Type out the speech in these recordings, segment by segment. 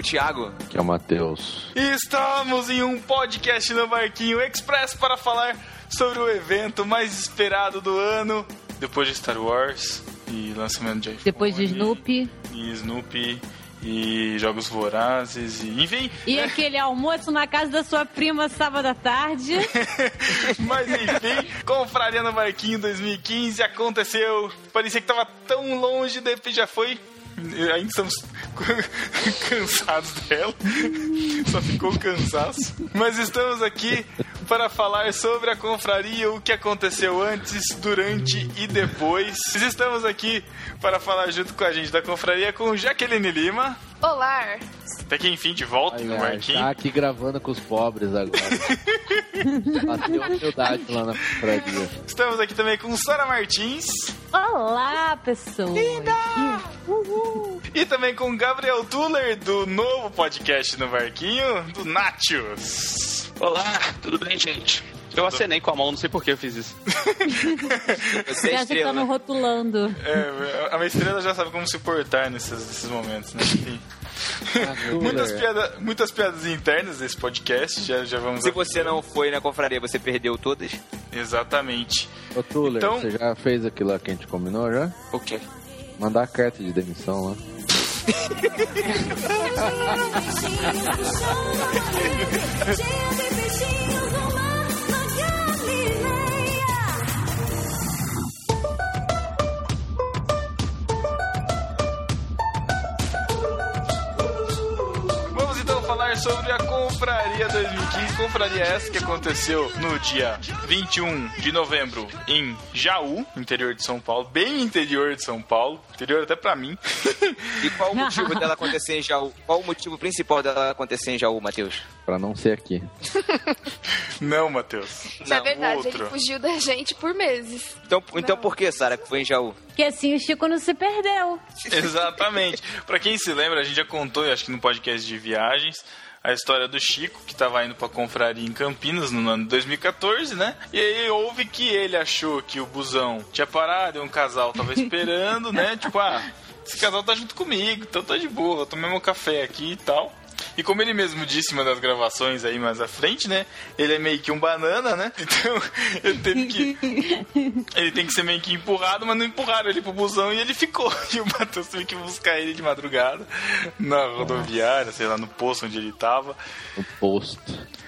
O Thiago. Que é o Matheus. E estamos em um podcast no Barquinho Express para falar sobre o evento mais esperado do ano, depois de Star Wars e lançamento de iPhone. Depois de Snoopy. E Snoopy e Jogos Vorazes e enfim. E aquele almoço na casa da sua prima sábado à tarde. Mas enfim, Confraria no Barquinho 2015 aconteceu. Parecia que tava tão longe, de repente já foi. Ainda estamos cansados dela. Só ficou cansaço. Mas estamos aqui para falar sobre a confraria, o que aconteceu antes, durante e depois. Estamos aqui para falar junto com a gente da confraria com Jaqueline Lima. Olá! Até que enfim de volta Ai, no ai, Marquinho. tá aqui gravando com os pobres agora. Bateu a humildade lá na praia. Estamos aqui também com Sara Martins. Olá, pessoas. E também com Gabriel Tuller, do novo podcast no Barquinho, do Natius. Olá, tudo bem, gente? Eu acenei com a mão, não sei por que eu fiz isso. Você é que tá estrela. no rotulando. É, a minha estrela já sabe como se portar nesses, nesses momentos, né? Enfim. muitas, piada, muitas piadas internas desse podcast, já, já vamos... Se você não foi na confraria, você perdeu todas? Exatamente. Ô, Tuller, Então- você já fez aquilo lá que a gente combinou já? O quê? Mandar a carta de demissão lá. Então falar sobre a Confraria 2015. Confraria essa que aconteceu no dia 21 de novembro em Jaú, interior de São Paulo. Bem interior de São Paulo. Interior até pra mim. E qual o motivo dela acontecer em Jaú? Qual o motivo principal dela acontecer em Jaú, Matheus? Pra não ser aqui. Não, Matheus. Isso é Não, verdade, outro. ele fugiu da gente por meses. Então, então por que, Sara, que foi em Jaú? Que assim o Chico não se perdeu. Exatamente. Pra quem se lembra, a gente já contou, eu acho que no podcast de viagens, a história do Chico, que tava indo pra confraria em Campinas no ano de 2014, né? E aí houve que ele achou que o busão tinha parado e um casal tava esperando, né? Tipo, ah, esse casal tá junto comigo, então tá de boa, eu tomei meu café aqui e tal. E como ele mesmo disse em uma das gravações aí mais à frente, né? Ele é meio que um banana, né? Então ele teve que. Ele tem que ser meio que empurrado, mas não empurraram ele pro busão e ele ficou. E o Matheus teve que buscar ele de madrugada na rodoviária, sei lá, no posto onde ele tava. No posto.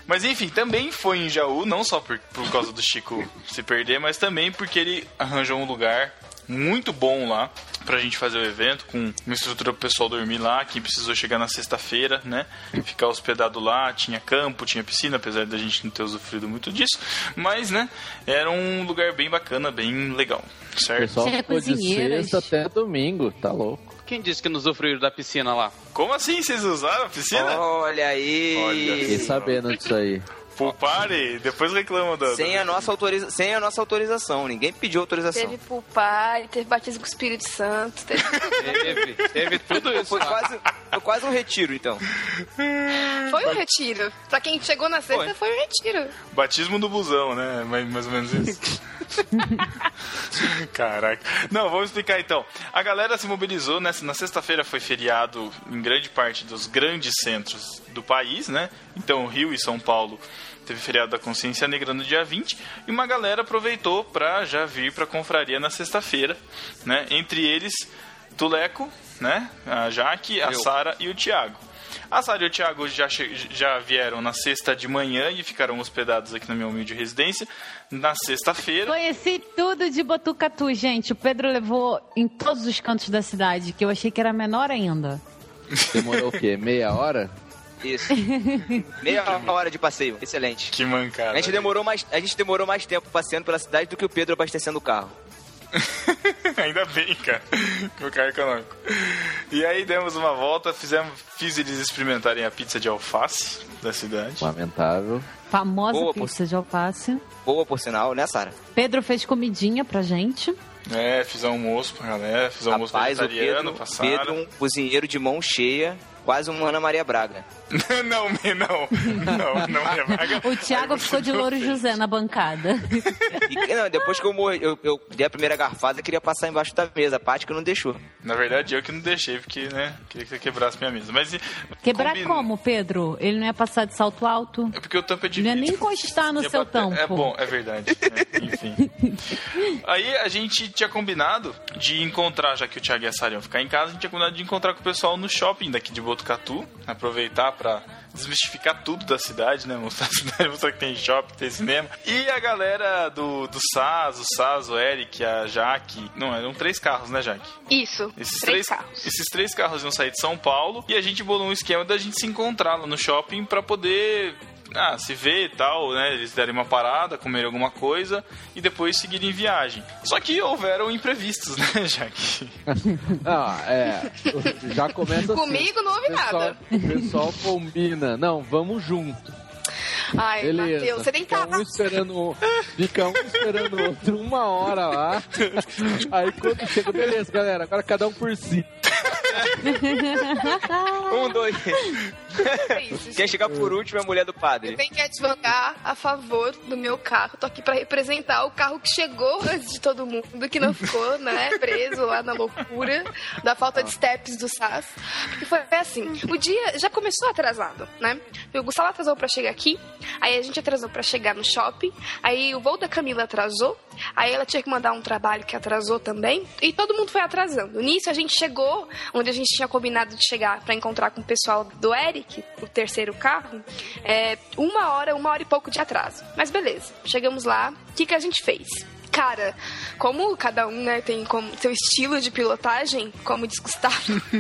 Mas enfim, também foi em Jaú, não só por, por causa do Chico se perder, mas também porque ele arranjou um lugar muito bom lá pra gente fazer o evento, com uma estrutura pro pessoal dormir lá, quem precisou chegar na sexta-feira, né? Ficar hospedado lá, tinha campo, tinha piscina, apesar da gente não ter usufruído muito disso, mas, né, era um lugar bem bacana, bem legal, O certo? pessoal Tinha ficou de sexta até domingo, tá louco. Quem disse que nos usufruíram da piscina lá? Como assim? Vocês usaram a piscina? Olha aí! Olha Fiquei sabendo disso aí. Full party, depois reclama da... Sem a, nossa autoriza... Sem a nossa autorização. Ninguém pediu autorização. Teve pulpar, teve batismo com o Espírito Santo. Teve... Teve, teve tudo isso Foi lá. quase, foi quase um retiro, então. Foi um retiro. Pra quem chegou na sexta, foi, um retiro. Batismo do busão, né? Mais, mais ou menos isso. Caraca. Não, vamos explicar então. A galera se mobilizou, né? Na sexta-feira foi feriado em grande parte dos grandes centros do país, né? Então, Rio e São Paulo teve feriado da Consciência Negra no dia 20 e uma galera aproveitou pra já vir pra confraria na sexta-feira, né? Entre eles, Tuleco, né? A Jaque, a. Sara e o Thiago. A Sara e o Thiago já, já vieram na sexta de manhã e ficaram hospedados aqui na minha humilde residência na sexta-feira. Conheci tudo de Botucatu, gente. O Pedro levou em todos os cantos da cidade, que eu achei que era menor ainda. Demorou o quê? Meia hora? Isso. Meia hora de passeio. Excelente. Que mancada. A gente demorou mais, a gente demorou mais tempo passeando pela cidade do que o Pedro abastecendo o carro. Ainda bem, cara, que o carro é econômico. E aí demos uma volta, fizemos, fiz eles experimentarem a pizza de alface da cidade. Lamentável. Famosa Boa, pizza de alface. Boa, por sinal, né, Sara? Pedro fez comidinha pra gente. É, fiz almoço pra galera, fiz almoço Rapaz, o vegetariano Pedro, pra Sara. Pedro, um cozinheiro de mão cheia, quase um Ana Maria Braga. não, não, não, não, minha vaga. O Thiago ficou de não louro. José na bancada. E, não, depois que eu morri, eu, eu dei a primeira garfada, eu queria passar embaixo da mesa. A parte que não deixou. Na verdade, eu que não deixei, porque, né, queria que você quebrasse minha mesa. Mas Quebrar combina- como, Pedro? Ele não ia passar de salto alto? É porque o tampo é de Não ia nem encostar no Ia seu bater- tampo. É bom, é verdade. É, enfim. Aí a gente tinha combinado de encontrar, já que o Thiago e a Sara iam ficar em casa, a gente tinha combinado de encontrar com o pessoal no shopping daqui de Botucatu, aproveitar pra desmistificar tudo da cidade, né? Mostrar a cidade, mostrar que tem shopping, tem cinema. E a galera do, do Saz, o Saz, o Eric, a Jaque. Não, eram três carros, né, Jaque? Isso. Esses três três, carros. esses três carros iam sair de São Paulo e a gente bolou um esquema da gente se encontrar lá no shopping pra poder ah, se ver e tal, né? Eles derem uma parada, comerem alguma coisa e depois seguirem em viagem. Só que houveram imprevistos, né, Jaque? Ah, é. Já começa assim. Comigo não houve pessoal, nada. o pessoal combina. Não, vamos junto. Ai, Beleza. Matheus, você nem fica tava. um esperando o- Fica um esperando o outro uma hora lá. Aí quando chega, beleza, galera, agora cada um por si. Um, dois. É isso, Quem chegar por último é a mulher do Eu padre. tenho que advogar a favor do meu carro. Tô aqui pra representar o carro que chegou antes de todo mundo, que não ficou, né, preso lá na loucura da falta de steps do SAS. Porque foi assim, o dia já começou atrasado, né? O Gustavo atrasou pra chegar aqui, aí a gente atrasou pra chegar no shopping, aí o voo da Camila atrasou, aí ela tinha que mandar um trabalho que atrasou também, e todo mundo foi atrasando. Nisso a gente chegou onde a gente tinha combinado de chegar pra encontrar com o pessoal do Eric, o terceiro carro, é, uma hora, uma hora e pouco de atraso. Mas beleza, chegamos lá, o que, que a gente fez? Cara, como cada um né, tem como seu estilo de pilotagem, como diz Gustavo,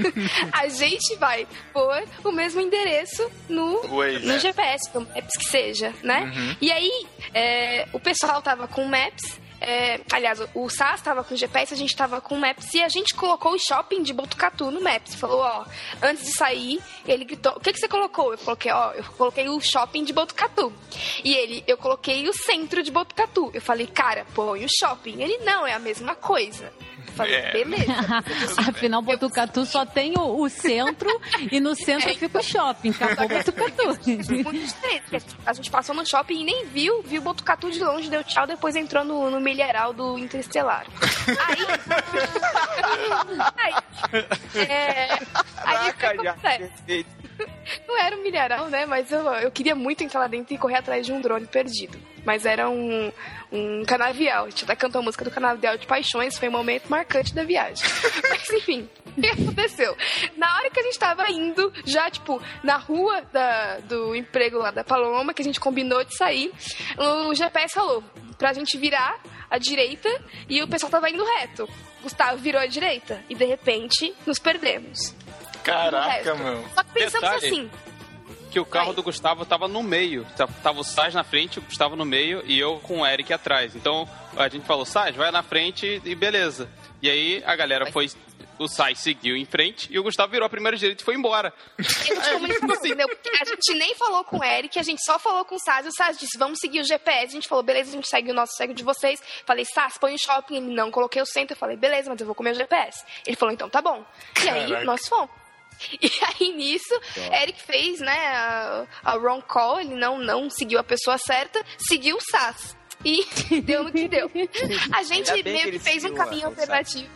a gente vai pôr o mesmo endereço no, Waze, no né? GPS, no Maps que seja, né? Uhum. E aí, é, o pessoal tava com o Maps. É, aliás, o SAS tava com o GPS, a gente tava com o Maps e a gente colocou o shopping de Botucatu no Maps. Falou, ó, antes de sair, ele gritou: O que, que você colocou? Eu coloquei, ó, eu coloquei o shopping de Botucatu. E ele, eu coloquei o centro de Botucatu. Eu falei, cara, põe o shopping. Ele, não, é a mesma coisa. Eu falei, É. beleza. Afinal, Botucatu só tem o, o centro e no centro É, fica o shopping. Acabou Botucatu. Porque A gente passou no shopping e nem viu, viu Botucatu de longe, deu tchau, depois entrou no, no milharal do Interestelar. Aí. aí é, aí Caraca, já. perfeito. Não era um milharal, né? Mas eu, eu queria muito entrar lá dentro e correr atrás de um drone perdido. Mas era um, um canavial. A gente até cantou a música do canavial de paixões, foi um momento marcante da viagem. Mas enfim, o que aconteceu? Na hora que a gente tava indo, já tipo, na rua da, do emprego lá da Paloma, que a gente combinou de sair, o GPS falou pra gente virar à direita e o pessoal tava indo reto. Gustavo virou à direita e de repente nos perdemos. Caraca, meu. Só que pensamos Detalhe. assim, Que o carro Vai. do Gustavo tava no meio. Ta- Tava o Saz na frente, o Gustavo no meio e eu com o Eric atrás. Então a gente falou, Saz, vai na frente e beleza. E aí a galera foi. O Saz seguiu em frente e o Gustavo virou a primeira direita e foi embora. erro de comunicação, entendeu? Porque a gente nem falou com o Eric, a gente só falou com o Saz. E o Saz disse, vamos seguir o GPS. A gente falou, beleza, a gente segue o nosso, segue o de vocês. Falei, Saz, põe o shopping. Ele não, coloquei o centro. Eu falei, beleza, mas eu vou comer o GPS. Ele falou, então tá bom. E aí, Caraca. nós fomos. E aí, nisso, Eric fez, né, a, a wrong call. Ele não, não seguiu a pessoa certa, seguiu o Saz. E deu no que deu. A gente que meio que fez um caminho alternativo.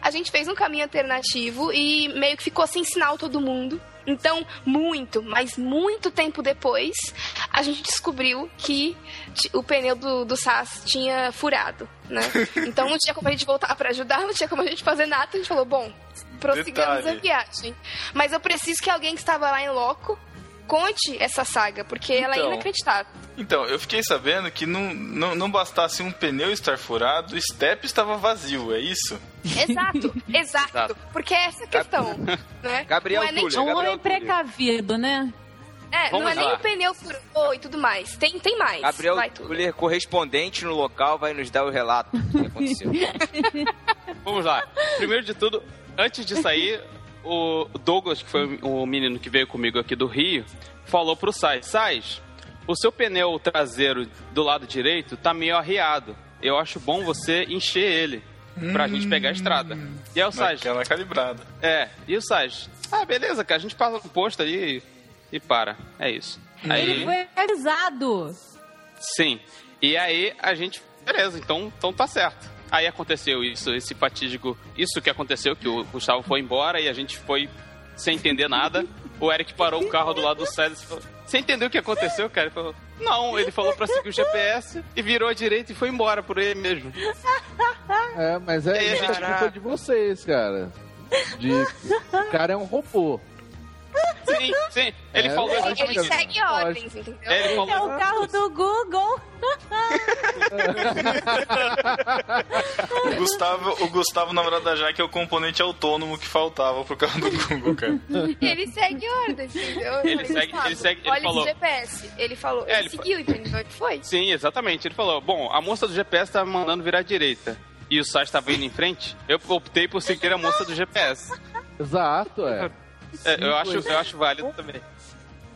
A gente fez um caminho alternativo e meio que ficou sem sinal todo mundo. Então, muito, mas muito tempo depois, a gente descobriu que o pneu do, do SAS tinha furado, né? Então não tinha como a gente voltar pra ajudar, não tinha como a gente fazer nada. A gente falou, bom, prossigamos Detalhe. a viagem. Mas eu preciso que alguém que estava lá em loco conte essa saga, porque ela é Então. inacreditável. Então, eu fiquei sabendo que não, não, não bastasse um pneu estar furado, o step estava vazio, é isso? Exato, exato. Exato. Porque é essa a questão, né? Gabriel não é nem. É um homem Túlio. precavido, né? É, não Vamos é nem lá. o pneu furou e tudo mais. Tem, tem mais. Gabriel Vai tudo. Tuller, correspondente no local, vai nos dar o relato do que aconteceu. Vamos lá. Primeiro de tudo, antes de sair, o Douglas, que foi o menino que veio comigo aqui do Rio, falou pro Sais, Sais, o seu pneu traseiro do lado direito tá meio arriado. Eu acho bom você encher ele pra gente pegar a estrada. E aí o Sais, Naquela calibrada. é, e o Sais, ah, beleza, cara, a gente passa no posto ali e, e para. É isso. Ele Aí, foi avisado. sim. E aí a gente, beleza, então, então tá certo. Aí aconteceu isso, esse fatídico, isso que aconteceu, que o Gustavo foi embora e a gente foi sem entender nada. O Eric parou o carro do lado do César e falou, você entendeu o que aconteceu, cara? Ele falou, não, ele falou pra seguir o GPS e virou à direita e foi embora por ele mesmo. É, mas é, é gente- culpa de vocês, cara. De... O cara é um robô. Sim, sim, ele É, falou Ele, lógico, ele segue ordens, entendeu? É, ele É falou, o carro do Google. O Gustavo, o Gustavo, na verdade, da Jaque é o componente autônomo que faltava pro carro do Google, cara. Ele segue ordens, entendeu? Ele segue- ele segue- ele Olha falou- GPS. Ele falou, É, ele, ele seguiu, entendeu? Ele foi. Sim, exatamente. Ele falou: Bom, a moça do GPS tava mandando virar à direita. E o Sás estava indo em frente. Eu optei por seguir a moça do GPS. Exato, é. É, eu, acho, eu acho válido também.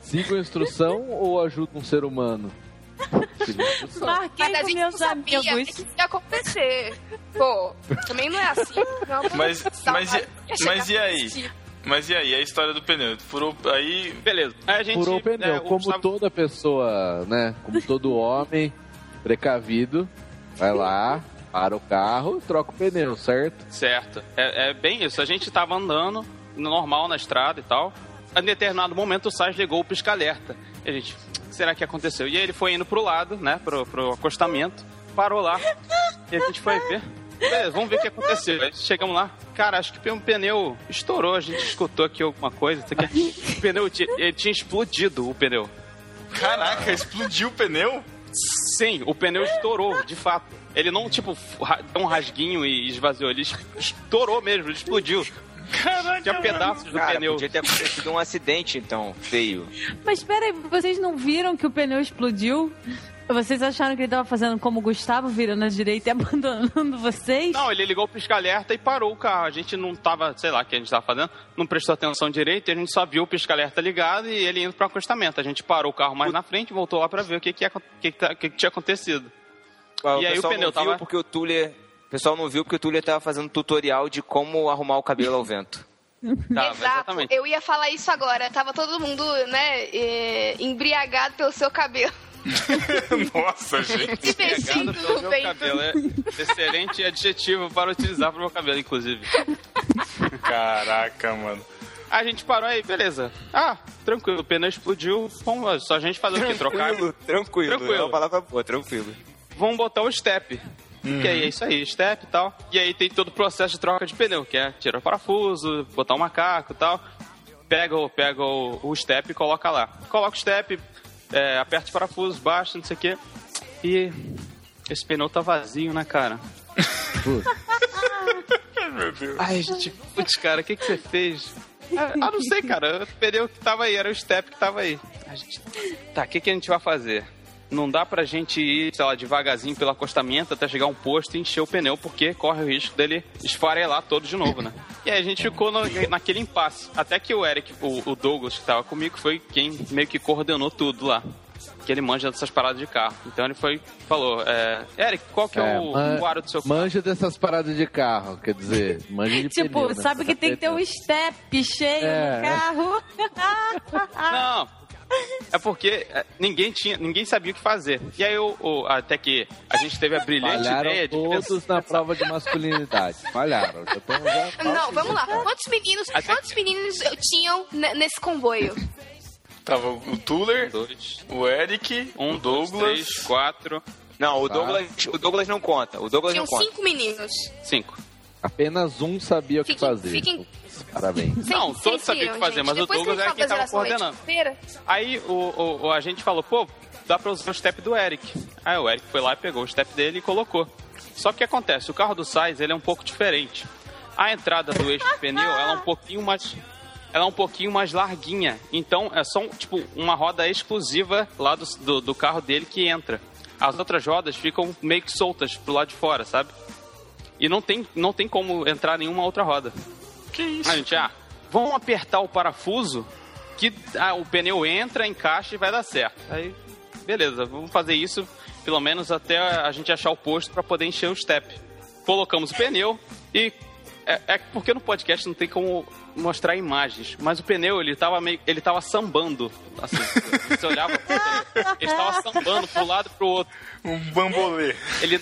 Siga a instrução ou ajuda um ser humano? Marquei Mas a com gente meus não sabia o que amigos. que ia acontecer. Pô, também não é assim. Não, Mas, mas, e, mas e aí? Mas e aí? A história do pneu? Furou aí. Beleza. Aí a gente. Furou o pneu, né, o como Gustavo- toda pessoa, né? Como todo homem precavido, vai lá, para o carro, troca o pneu, certo? Certo. É, é bem isso. A gente tava andando normal na estrada e tal. Em determinado momento o Sás ligou o pisca-alerta. E a gente, será que aconteceu? E aí ele foi indo pro lado, né? Pro, pro acostamento. Parou lá. E a gente foi ver. Beleza, vamos ver o que aconteceu. Chegamos lá. Cara, acho que o pneu estourou. A gente escutou aqui alguma coisa. aqui. O pneu tinha, ele tinha explodido o pneu. Caraca, explodiu o pneu? Sim, o pneu estourou, de fato. Ele não, tipo, deu um rasguinho e esvaziou. Ele es- estourou mesmo, ele explodiu. Caraca, Tinha pedaços do Cara, pneu. podia ter acontecido um acidente, então, feio. Mas espera aí, vocês não viram que o pneu explodiu? Vocês acharam que ele tava fazendo como o Gustavo, virando à direita e abandonando vocês? Não, ele ligou o pisca-alerta e parou o carro. A gente não tava, sei lá, o que a gente tava fazendo, não prestou atenção direito e a gente só viu o pisca-alerta ligado e ele indo pro acostamento. A gente parou o carro mais na frente e voltou lá pra ver o que, que, ia- o que, que, tá- o que que tinha acontecido. O E aí o pneu não viu tava- porque o Tuller... O pessoal não viu porque o Tuller tava fazendo tutorial de como arrumar o cabelo ao vento. Tava, Exato, exatamente. eu ia falar isso agora. Tava todo mundo, né, eh, embriagado pelo seu cabelo. Nossa, gente. Se mexendo Pegado pelo no meu cabelo. É excelente adjetivo para utilizar pro meu cabelo, inclusive. Caraca, mano. A gente parou aí, beleza. Ah, tranquilo, o pneu explodiu. Vamos, só a gente fazer o quê? Trocar? Tranquilo, tranquilo. Tranquilo. É uma palavra boa, tranquilo. Vamos botar o step. Que aí é isso aí, step e tal. E aí tem todo o processo de troca de pneu, que é tirar o parafuso, botar o macaco e tal. Pega, o- pega o, o step e coloca lá. Coloca o step, é, aperta os parafusos, baixa, não sei o quê. E esse pneu tá vazio, né, cara? Meu Deus. Ai, gente, putz, cara, o que, que você fez? Ah, ah, não sei, cara. O pneu que tava aí, era o step que tava aí. A gente... Tá, o que, que a gente vai fazer? Não dá pra gente ir, sei lá, devagarzinho pelo acostamento até chegar a um posto e encher o pneu, porque corre o risco dele esfarelar todo de novo, né? E aí a gente ficou no- naquele impasse. Até que o Eric, o, o Douglas, que tava comigo, foi quem meio que coordenou tudo lá. Que ele manja dessas paradas de carro. Então ele foi, falou, é, Eric, qual que é, É, o, man- o aro do seu carro? Manja dessas paradas de carro, quer dizer, manja de Tipo, pneu, né? sabe que tem que ter um step cheio É. no carro. Não. É porque é, ninguém tinha, ninguém sabia o que fazer. E aí o, o- até que a gente teve a brilhante Falharam ideia de todos na prova de masculinidade. Falharam. Não, vamos lá. Quantos meninos, Até quantos meninos tinham ne- nesse comboio? Tava o Tuller, dois, o Eric, um, o dois, Douglas. três, quatro, Não, o Tá. Douglas, o Douglas não conta. O Douglas Tinham não conta. cinco meninos. cinco. Apenas um sabia o que fazer. fiquem- Parabéns. Não, todos sabiam o que fazer, gente? mas o Depois que Douglas era gente quem tava coordenando. Aí o, o, o- a gente falou, pô, dá pra usar o step do Eric. Aí o Eric foi lá e pegou o step dele e colocou. Só que o que acontece? O carro do Sainz ele é um pouco diferente. A entrada do eixo do pneu ela é um pouquinho mais. ela é um pouquinho mais larguinha. Então é só tipo uma roda exclusiva lá do, do, do carro dele que entra. As outras rodas ficam meio que soltas pro lado de fora, sabe? E não tem, não tem como entrar nenhuma outra roda. Que isso? A gente, ah, vamos apertar o parafuso que ah, o pneu entra, encaixa e vai dar certo. Aí, beleza, vamos fazer isso pelo menos até a gente achar o posto para poder encher o step. Colocamos o pneu e é, é, porque no podcast não tem como mostrar imagens, mas o pneu ele tava meio, ele tava sambando, assim, você olhava pro pneu, ele estava sambando pro lado e pro outro. Um bambolê. Ele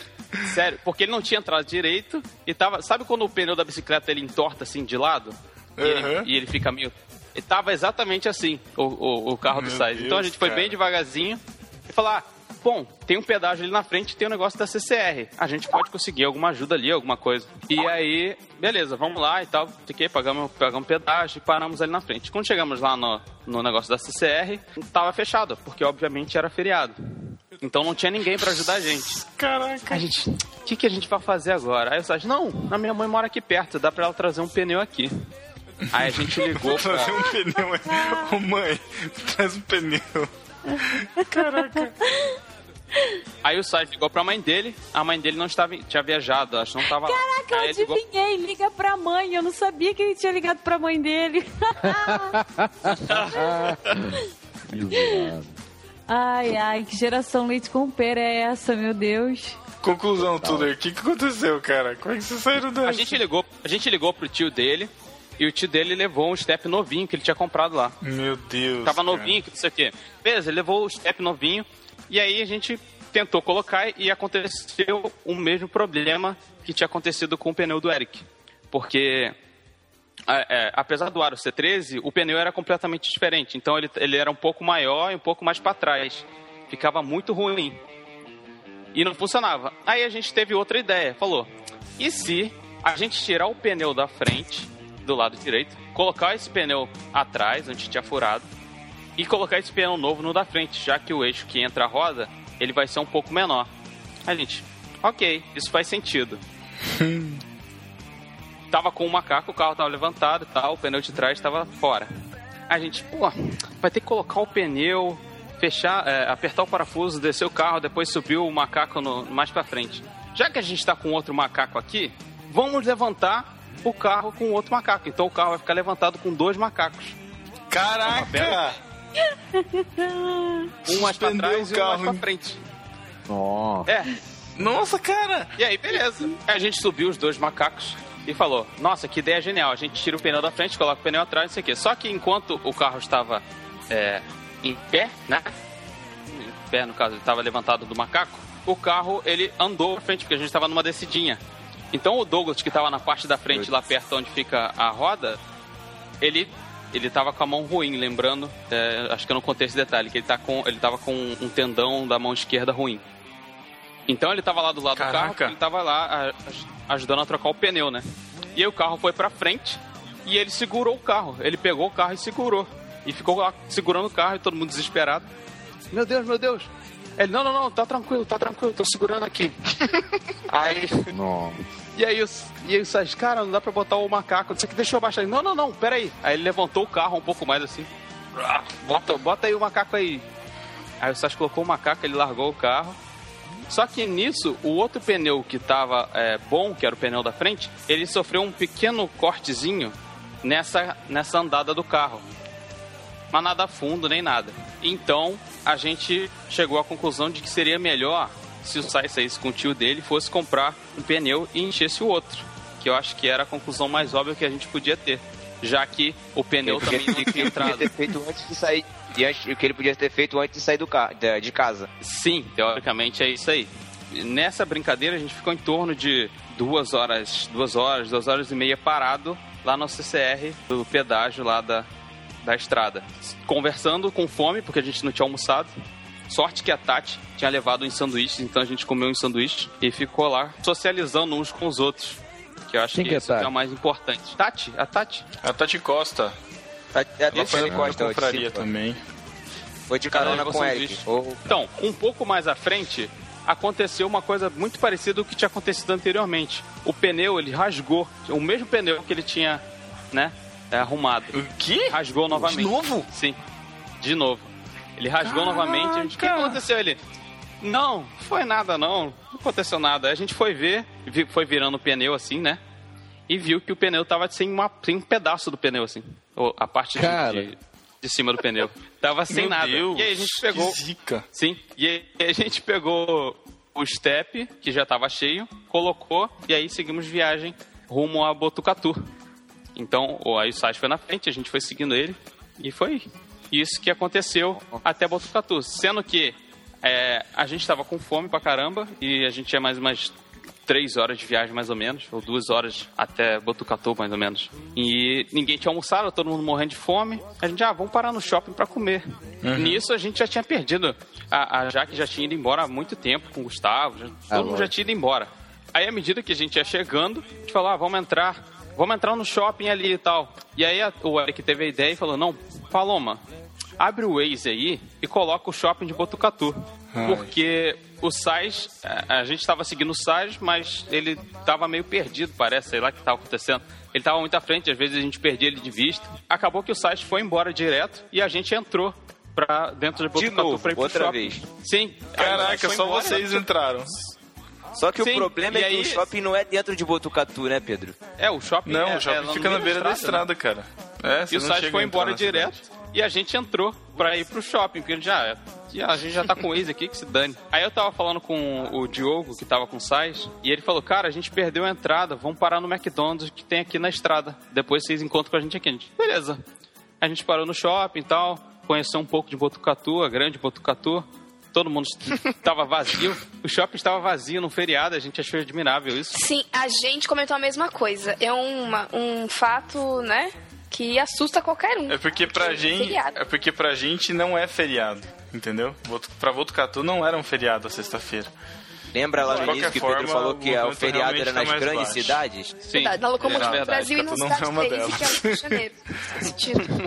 sério, porque ele não tinha entrado direito e tava, sabe quando o pneu da bicicleta ele entorta assim de lado? E, Uhum. ele, e ele fica meio ele tava exatamente assim, o, o, o carro do Meu Sainz. Então a gente foi bem devagarzinho e falar, ah, bom, tem um pedágio ali na frente, tem um negócio da CCR. A gente pode conseguir alguma ajuda ali, alguma coisa. E aí, beleza, vamos lá e tal. Fiquei, pagamos, pagamos pedágio e paramos ali na frente. Quando chegamos lá no, no negócio da CCR, tava fechado, porque obviamente era feriado. Então não tinha ninguém pra ajudar a gente. Caraca. A gente, o que, que a gente vai fazer agora? Aí o Sérgio, não, a minha mãe mora aqui perto, dá pra ela trazer um pneu aqui. Aí a gente ligou pra... Trazer um pneu. Ô mãe, traz um pneu. Aí o Sérgio ligou pra mãe dele, a mãe dele não estava, tinha viajado, acho que não tava lá. Caraca, Aí eu ele ligou- adivinhei. Liga pra mãe. Eu não sabia que ele tinha ligado pra mãe dele. ai, ai, que geração leite com pera é essa, meu Deus? Conclusão, Tuller, o que, que aconteceu, cara? Como é que vocês saíram dessa? A gente ligou, a gente ligou pro tio dele e o tio dele levou um step novinho que ele tinha comprado lá. Meu Deus. Tava cara. novinho, que não sei o quê. Beleza, ele levou o step novinho e aí a gente tentou colocar e aconteceu o mesmo problema que tinha acontecido com o pneu do Eric. Porque, é, apesar do aro ser 13, o pneu era completamente diferente. Então ele, ele era um pouco maior e um pouco mais para trás. Ficava muito ruim. E não funcionava. Aí a gente teve outra ideia. Falou, e se a gente tirar o pneu da frente, do lado direito, colocar esse pneu atrás, onde tinha furado, e colocar esse pneu novo no da frente, já que o eixo que entra a roda, ele vai ser um pouco menor. A gente, ok, isso faz sentido. tava com o macaco, o carro tava levantado e tal, o pneu de trás tava fora. A gente, pô, vai ter que colocar o pneu, fechar, é, apertar o parafuso, descer o carro, depois subir o macaco no- mais pra frente. Já que a gente tá com outro macaco aqui, vamos levantar o carro com outro macaco. Então o carro vai ficar levantado com dois macacos. Caraca! Um mais pra trás o e um mais carro, pra frente. Nossa. É, Nossa, cara! E aí, beleza. A gente subiu os dois macacos e falou: Nossa, que ideia genial. A gente tira o pneu da frente, coloca o pneu atrás, não sei o quê. Só que enquanto o carro estava é, em pé, né? Em pé, no caso, ele estava levantado do macaco. O carro, ele andou pra frente, porque a gente estava numa descidinha. Então o Douglas, que estava na parte da frente, lá perto onde fica a roda, ele ele tava com a mão ruim, lembrando, é, acho que eu não contei esse detalhe, que ele, tá com, ele tava com um tendão da mão esquerda ruim. Então ele tava lá do lado do Caraca. carro, ele tava lá a- ajudando a trocar o pneu, né? E aí o carro foi pra frente e ele segurou o carro. Ele pegou o carro e segurou. E ficou lá segurando o carro e todo mundo desesperado. Meu Deus, meu Deus. Ele, não, não, não, tá tranquilo, tá tranquilo, tô segurando aqui. aí, Nossa. E aí, os, e aí o Sérgio, cara, não dá pra botar o macaco, não sei o que, deixa eu abaixar. Não, não, não, pera aí. Aí ele levantou o carro um pouco mais assim. Bota, bota aí o macaco aí. Aí o Sérgio colocou o macaco, ele largou o carro. Só que nisso, o outro pneu que tava é, bom, que era o pneu da frente, ele sofreu um pequeno cortezinho nessa, nessa andada do carro. Mas nada fundo, nem nada. Então, a gente chegou à conclusão de que seria melhor se o Sai saísse com o tio dele fosse comprar um pneu e enchesse o outro. Que eu acho que era a conclusão mais óbvia que a gente podia ter. Já que o pneu também não ele tinha podia entrado. ter feito antes de sair. E o que ele podia ter feito antes de sair do ca, de, de casa. Sim, teoricamente é isso aí. Nessa brincadeira a gente ficou em torno de duas horas, duas horas, duas horas e meia parado lá no CCR do pedágio lá da, da estrada. Conversando com fome, porque a gente não tinha almoçado. Sorte que a Tati tinha levado uns sanduíches, então a gente comeu uns sanduíches e ficou lá socializando uns com os outros. Que eu acho Quem que, que é isso que é o mais importante. Tati? A Tati? A Tati Costa. Até Ela foi ele na Costa, discípulo. também. Foi de Cara, carona com o sanduíche. Eric. Ou- Então, um pouco mais à frente, aconteceu uma coisa muito parecida ao que tinha acontecido anteriormente. O pneu, ele rasgou. O mesmo pneu que ele tinha, né, é, arrumado. O quê? Rasgou novamente. De novo? Sim, de novo. Ele rasgou Caraca. novamente. A gente, o que aconteceu? Ele, não, foi nada não, não aconteceu nada. A gente foi ver, foi virando o pneu assim, né? E viu que o pneu tava sem, uma, sem um pedaço do pneu, assim. Ou a parte de- de, de cima do pneu. Tava sem Meu nada. Deus, e aí a gente pegou. Que zica. Sim, e aí a gente pegou o step, que já tava cheio, colocou, e aí seguimos viagem rumo a Botucatu. Então, o- aí o site foi na frente, a gente foi seguindo ele, e foi isso que aconteceu até Botucatu. Sendo que é, a gente tava com fome pra caramba, e a gente tinha mais umas três horas de viagem, mais ou menos, ou duas horas até Botucatu, mais ou menos. E ninguém tinha almoçado, todo mundo morrendo de fome. A gente, ah, vamos parar no shopping pra comer. Nisso a gente já tinha perdido. A, a Jaque já tinha ido embora há muito tempo com o Gustavo, já- todo mundo já tinha ido embora. Aí, à medida que a gente ia chegando, a gente falou, ah, vamos entrar, vamos entrar no shopping ali e tal. E aí a- o Eric teve a ideia e falou, não, Paloma, abre o Waze aí e coloca o shopping de Botucatu. Porque o Sais, a, gente estava seguindo o Sais, mas ele estava meio perdido, parece, sei lá o que estava acontecendo. Ele estava muito à frente, às vezes a gente perdia ele de vista. Acabou que o Sais foi embora direto e a gente entrou pra dentro de De Botucatu novo, pra ir pro outra shopping. vez. Sim. Caraca, só embora, vocês né? entraram. Só que Sim, o problema e é que aí- o shopping não é dentro de Botucatu, né, Pedro? É, o shopping Não, é, o shopping é fica na beira da né? estrada, cara. É, E o site foi embora direto cidade. E a gente entrou pra ir pro shopping, porque já, a gente já tá com o Waze aqui, que se dane. Aí eu tava falando com o Diogo, que tava com o Sais, e ele falou, cara, a gente perdeu a entrada, vamos parar no McDonald's que tem aqui na estrada. Depois vocês encontram com a gente aqui. A gente, beleza. A gente parou no shopping e tal, conheceu um pouco de Botucatu, a grande Botucatu. Todo mundo estava vazio. O shopping estava vazio no feriado, a gente achou admirável isso. Sim, a gente comentou a mesma coisa. É uma, um fato, né? Que assusta qualquer um. É porque pra Porque gente, feriado. é porque pra gente não é feriado, entendeu? Pra Votucatu não era um feriado a sexta-feira. Lembra lá no início que o Pedro falou o que o movimento feriado era tá nas mais grandes baixo. cidades? Sim, na locomotiva é do. Brasil e Botucatu não é cidade uma deles, delas. que é o Rio de Janeiro.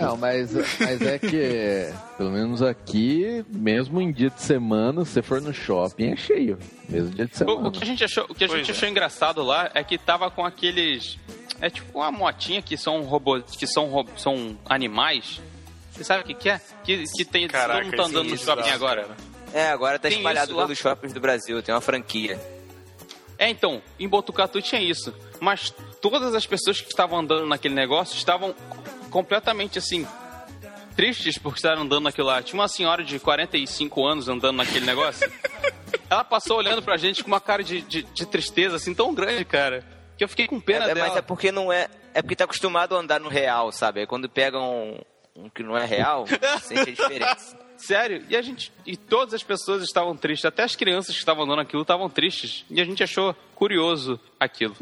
Não, mas, mas é que, pelo menos aqui, mesmo em dia de semana, se você for no shopping, é cheio. Mesmo dia de O, semana. o que a gente achou, o que a Pois gente é. achou engraçado lá é que tava com aqueles. É tipo uma motinha que são robôs, que são, ro- são animais. Você sabe o que, que é? Que, que tem. Caraca, todo mundo tá isso é andando no shopping agora. cara. É, agora tá Tem espalhado pelos shoppings do Brasil, tem uma franquia. É, então, em Botucatu tinha isso. Mas todas as pessoas que estavam andando naquele negócio estavam completamente assim. Tristes por estar andando naquilo lá. Tinha uma senhora de 45 anos andando naquele negócio. Ela passou olhando pra gente com uma cara de, de, de tristeza assim tão grande, cara. Que eu fiquei com pena É, dela. mas é porque não é. É porque tá acostumado a andar no real, sabe? Aí quando pega um, um que não é real, sente a diferença. Sério, e a gente. E todas as pessoas estavam tristes, até as crianças que estavam andando aquilo estavam tristes. E a gente achou curioso aquilo.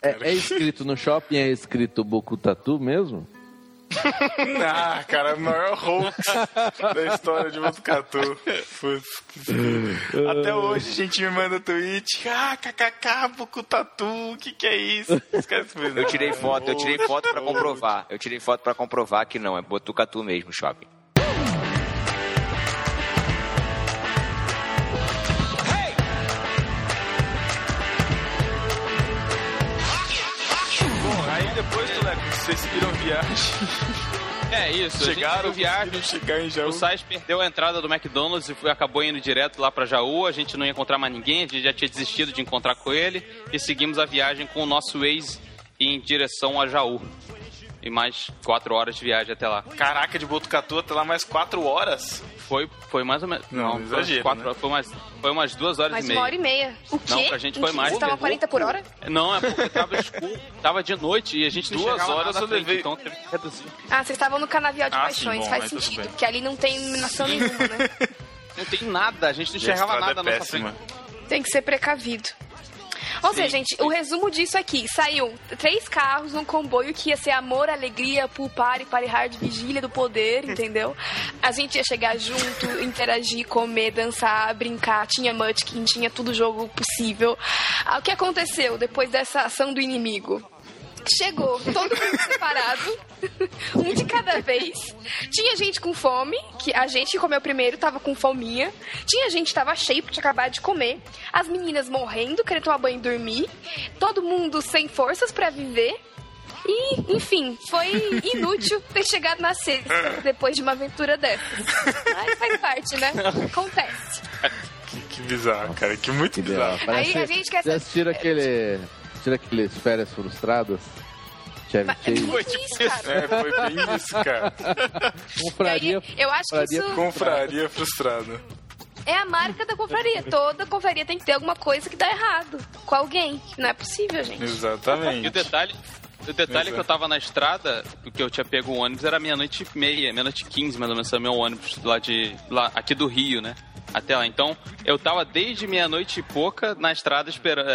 É, é escrito no shopping, é escrito Bocutatu mesmo? Ah, cara, o maior hoax da história de Botucatu. Até hoje a gente me manda tweet. Ah, kkk, Bocutatu, o que que é isso? Eu tirei "Ah, foto, eu tirei foto pra hoax." comprovar. Eu tirei foto pra comprovar que não, é Botucatu mesmo, shopping. Tuleco, vocês seguiram viagem. É isso, Chegaram, viagem. conseguiram chegar em Jaú. O Sais perdeu a entrada do McDonald's e foi- acabou indo direto lá pra Jaú. A gente não ia encontrar mais ninguém, a gente já tinha desistido de encontrar com ele. E seguimos a viagem com o nosso Waze em direção a Jaú. E mais quatro horas de viagem até lá. Caraca, de Botucatu até lá mais quatro horas. Foi, foi mais ou menos. Não, foi exagero, quatro né? horas, foi, mais, foi umas duas horas Mais e meia. uma hora e meia. O quê? Não, pra gente foi mais. Vocês estavam 40 por hora? Não, é porque tava escuro, tava de noite e a gente não Duas horas eu levei- então teve que reduzir. Ah, vocês estavam no canavial de Ah, paixões, sim, bom, faz sentido. Porque ali não tem iluminação nenhuma, né? Não tem nada, a gente não enxergava nada é na nossa frente. Tem que ser precavido. Ou Sim. seja, gente, o resumo disso aqui: saiu três carros num comboio que ia ser amor, alegria, pool party, party hard, vigília do poder, entendeu? A gente ia chegar junto, interagir, comer, dançar, brincar, tinha Munchkin, tinha tudo jogo possível. Ah, o que aconteceu depois dessa ação do inimigo? Chegou todo mundo separado, um de cada vez. Tinha gente com fome, que a gente que comeu primeiro tava com fominha. Tinha gente que tava cheio porque tinha acabado de comer. As meninas morrendo, querendo tomar banho e dormir. Todo mundo sem forças pra viver. E, enfim, foi inútil ter chegado na sexta depois de uma aventura dessas. Mas faz parte, né? Acontece. Que, que bizarro, cara. Que muito Que bizarro. Parece, Aí a gente quer já assistiram aquele. Tira aqueles férias frustradas? Chevy. Foi tipo isso, cara. É, foi bem isso, cara. Confraria. Aí, eu acho que confraria isso Confraria frustrada. é a marca da confraria. Toda confraria tem que ter alguma coisa que dá errado com alguém. Não é possível, gente. E o Exatamente. detalhe, o detalhe é que eu tava na estrada, porque eu tinha pego o ônibus, era meia-noite e meia, meia-noite e quinze, mais ou menos, era meu ônibus lá de. lá, aqui do Rio, né? Até lá. Então, eu tava desde meia-noite e pouca na estrada esperando.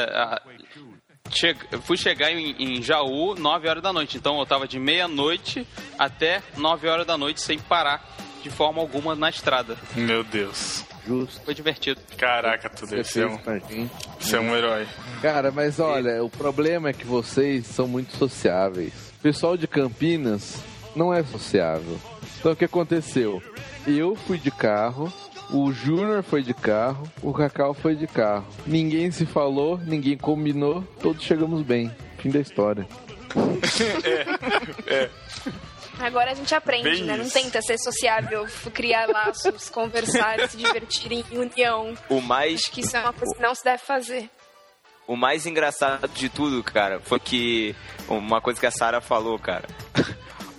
Che... eu Fui chegar em, em Jaú 9 horas da noite. Então eu tava de meia-noite até 9 horas da noite sem parar de forma alguma na estrada. Meu Deus. Justo. Foi divertido. Caraca, tu deve Você ser fez um, gente. ser um herói. Cara, mas olha, o problema é que vocês são muito sociáveis. O pessoal de Campinas não é sociável. Então o que aconteceu? Eu fui de carro, o Júnior foi de carro, o Cacau foi de carro. Ninguém se falou, ninguém combinou, todos chegamos bem. Fim da história. Agora a gente aprende, Bem né? Não isso. tenta ser sociável, criar laços, conversar, se divertir em união. O mais, Acho que isso é uma coisa que não se deve fazer. o mais engraçado de tudo, cara, foi que uma coisa que a Sara falou, cara.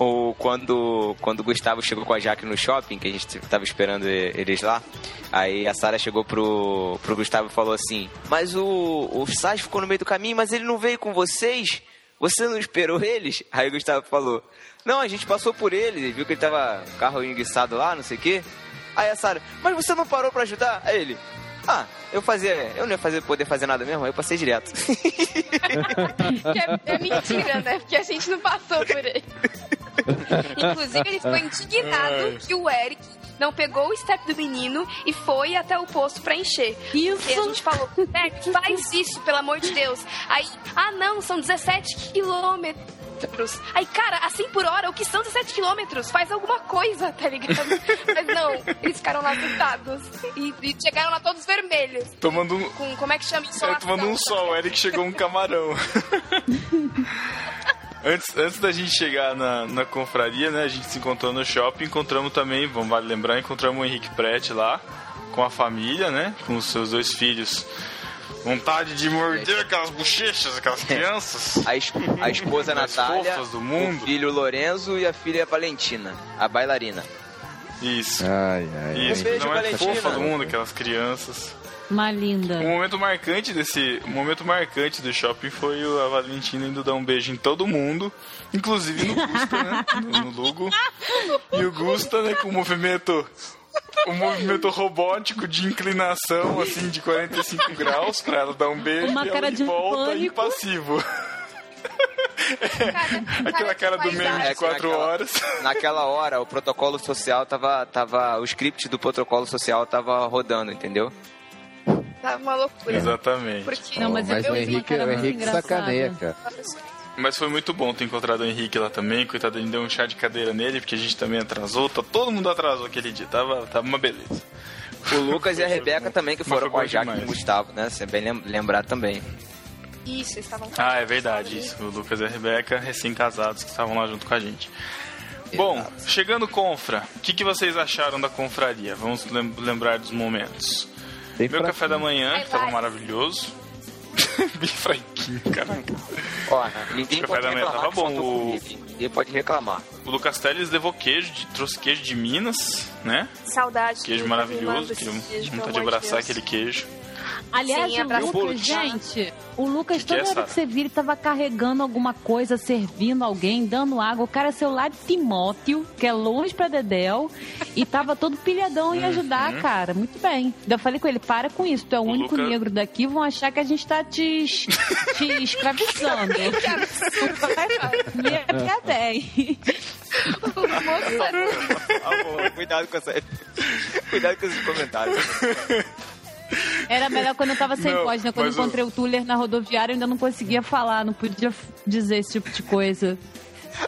Ou quando, quando o Gustavo chegou com a Jaque no shopping, que a gente tava esperando eles lá, aí a Sara chegou pro, pro Gustavo e falou assim: Mas o, o Sage ficou no meio do caminho, mas ele não veio com vocês? Você não esperou eles? Aí o Gustavo falou: Não, a gente passou por ele, viu que ele tava com o carro enguiçado lá, não sei o quê. Aí a Sara, mas você não parou pra ajudar? Aí ele, ah, eu fazia, eu não ia fazer, poder fazer nada mesmo, aí eu passei direto. É, é mentira, né? Porque a gente não passou por ele. Inclusive, ele ficou indignado que o Eric não pegou o step do menino e foi até o posto pra encher. Isso. Porque a gente falou, Eric, faz isso, pelo amor de Deus. Aí, ah não, são 17 quilômetros. Aí, cara, assim por hora, o que são 17 quilômetros? Faz alguma coisa, tá ligado? Mas não, eles ficaram lá sentados. E, e chegaram lá todos vermelhos. Tomando um. Com, como é que chama isso? É, tomando um sol, o Eric chegou um camarão. Antes, antes da gente chegar na, na confraria, né? A gente se encontrou no shopping, encontramos também, vamos vale lembrar, encontramos o Henrique Prete lá, com a família, né? Com os seus dois filhos. Vontade de morder aquelas bochechas, aquelas crianças. A, es- a esposa Natália, do mundo. o filho Lorenzo e a filha Valentina, a bailarina. Isso. Ai, ai. Isso, Um beijo, não é Valentina. fofa do mundo, aquelas crianças. Uma linda. Um momento marcante desse. Um momento marcante do shopping foi o- a Valentina indo dar um beijo em todo mundo, inclusive no Gusta, né? No, no Lugo. E o Gusta, né, com o movimento. Um movimento robótico de inclinação, assim, de 45 graus, pra ela dar um beijo Uma e cara ela de volta pânico. impassivo. Cara, Aquela cara do meme de 4 Naquela- horas. Naquela hora, o protocolo social tava, tava. O script do protocolo social tava rodando, entendeu? Tá uma loucura. Exatamente. Porque Não, mas mas eu o Henrique, o Henrique sacaneia, cara. Mas foi muito bom ter encontrado o Henrique lá também. Coitado, a gente deu um chá de cadeira nele, porque a gente também atrasou. Tá, todo mundo atrasou aquele dia. Tava, tava uma beleza. O Lucas e a Rebeca também, que foram com a Jaque e o. Gustavo, né? Você bem lem- lembrado também. Isso, eles estavam Ah, é verdade, isso. O Lucas e a Rebeca, recém-casados, que estavam lá junto com a gente. Bom, chegando confra, o que, que vocês acharam da confraria? Vamos lem- lembrar dos momentos. Bem Meu café da manhã, que tava maravilhoso. Bem fraquinho, caraca. Ó, ninguém Café pode da manhã reclamar tava bom, o-. Ninguém pode reclamar. O Lucas Teles levou queijo, de- trouxe queijo de Minas, né? Saudade. Queijo maravilhoso, que vontade de abraçar Deus. aquele queijo. Aliás, Sim, o abraço. Lucas, gente, o Lucas, é, toda hora que você vira, ele tava carregando alguma coisa, servindo alguém, dando água. O cara é seu lado Timóteo, que é longe pra Dedéu, e tava todo pilhadão em ajudar, cara. Muito bem. Eu falei com ele, para com isso, tu é o, Uhum. O único Lucas- negro daqui, vão achar que a gente tá te, te escravizando. Que absurdo. Minha bem. O favor, cuidado com essa. Cuidado com esses comentários. Era melhor quando eu tava sem Não, voz, né? Quando eu mas o- encontrei o Tuller na rodoviária, eu ainda não conseguia falar, não podia dizer esse tipo de coisa.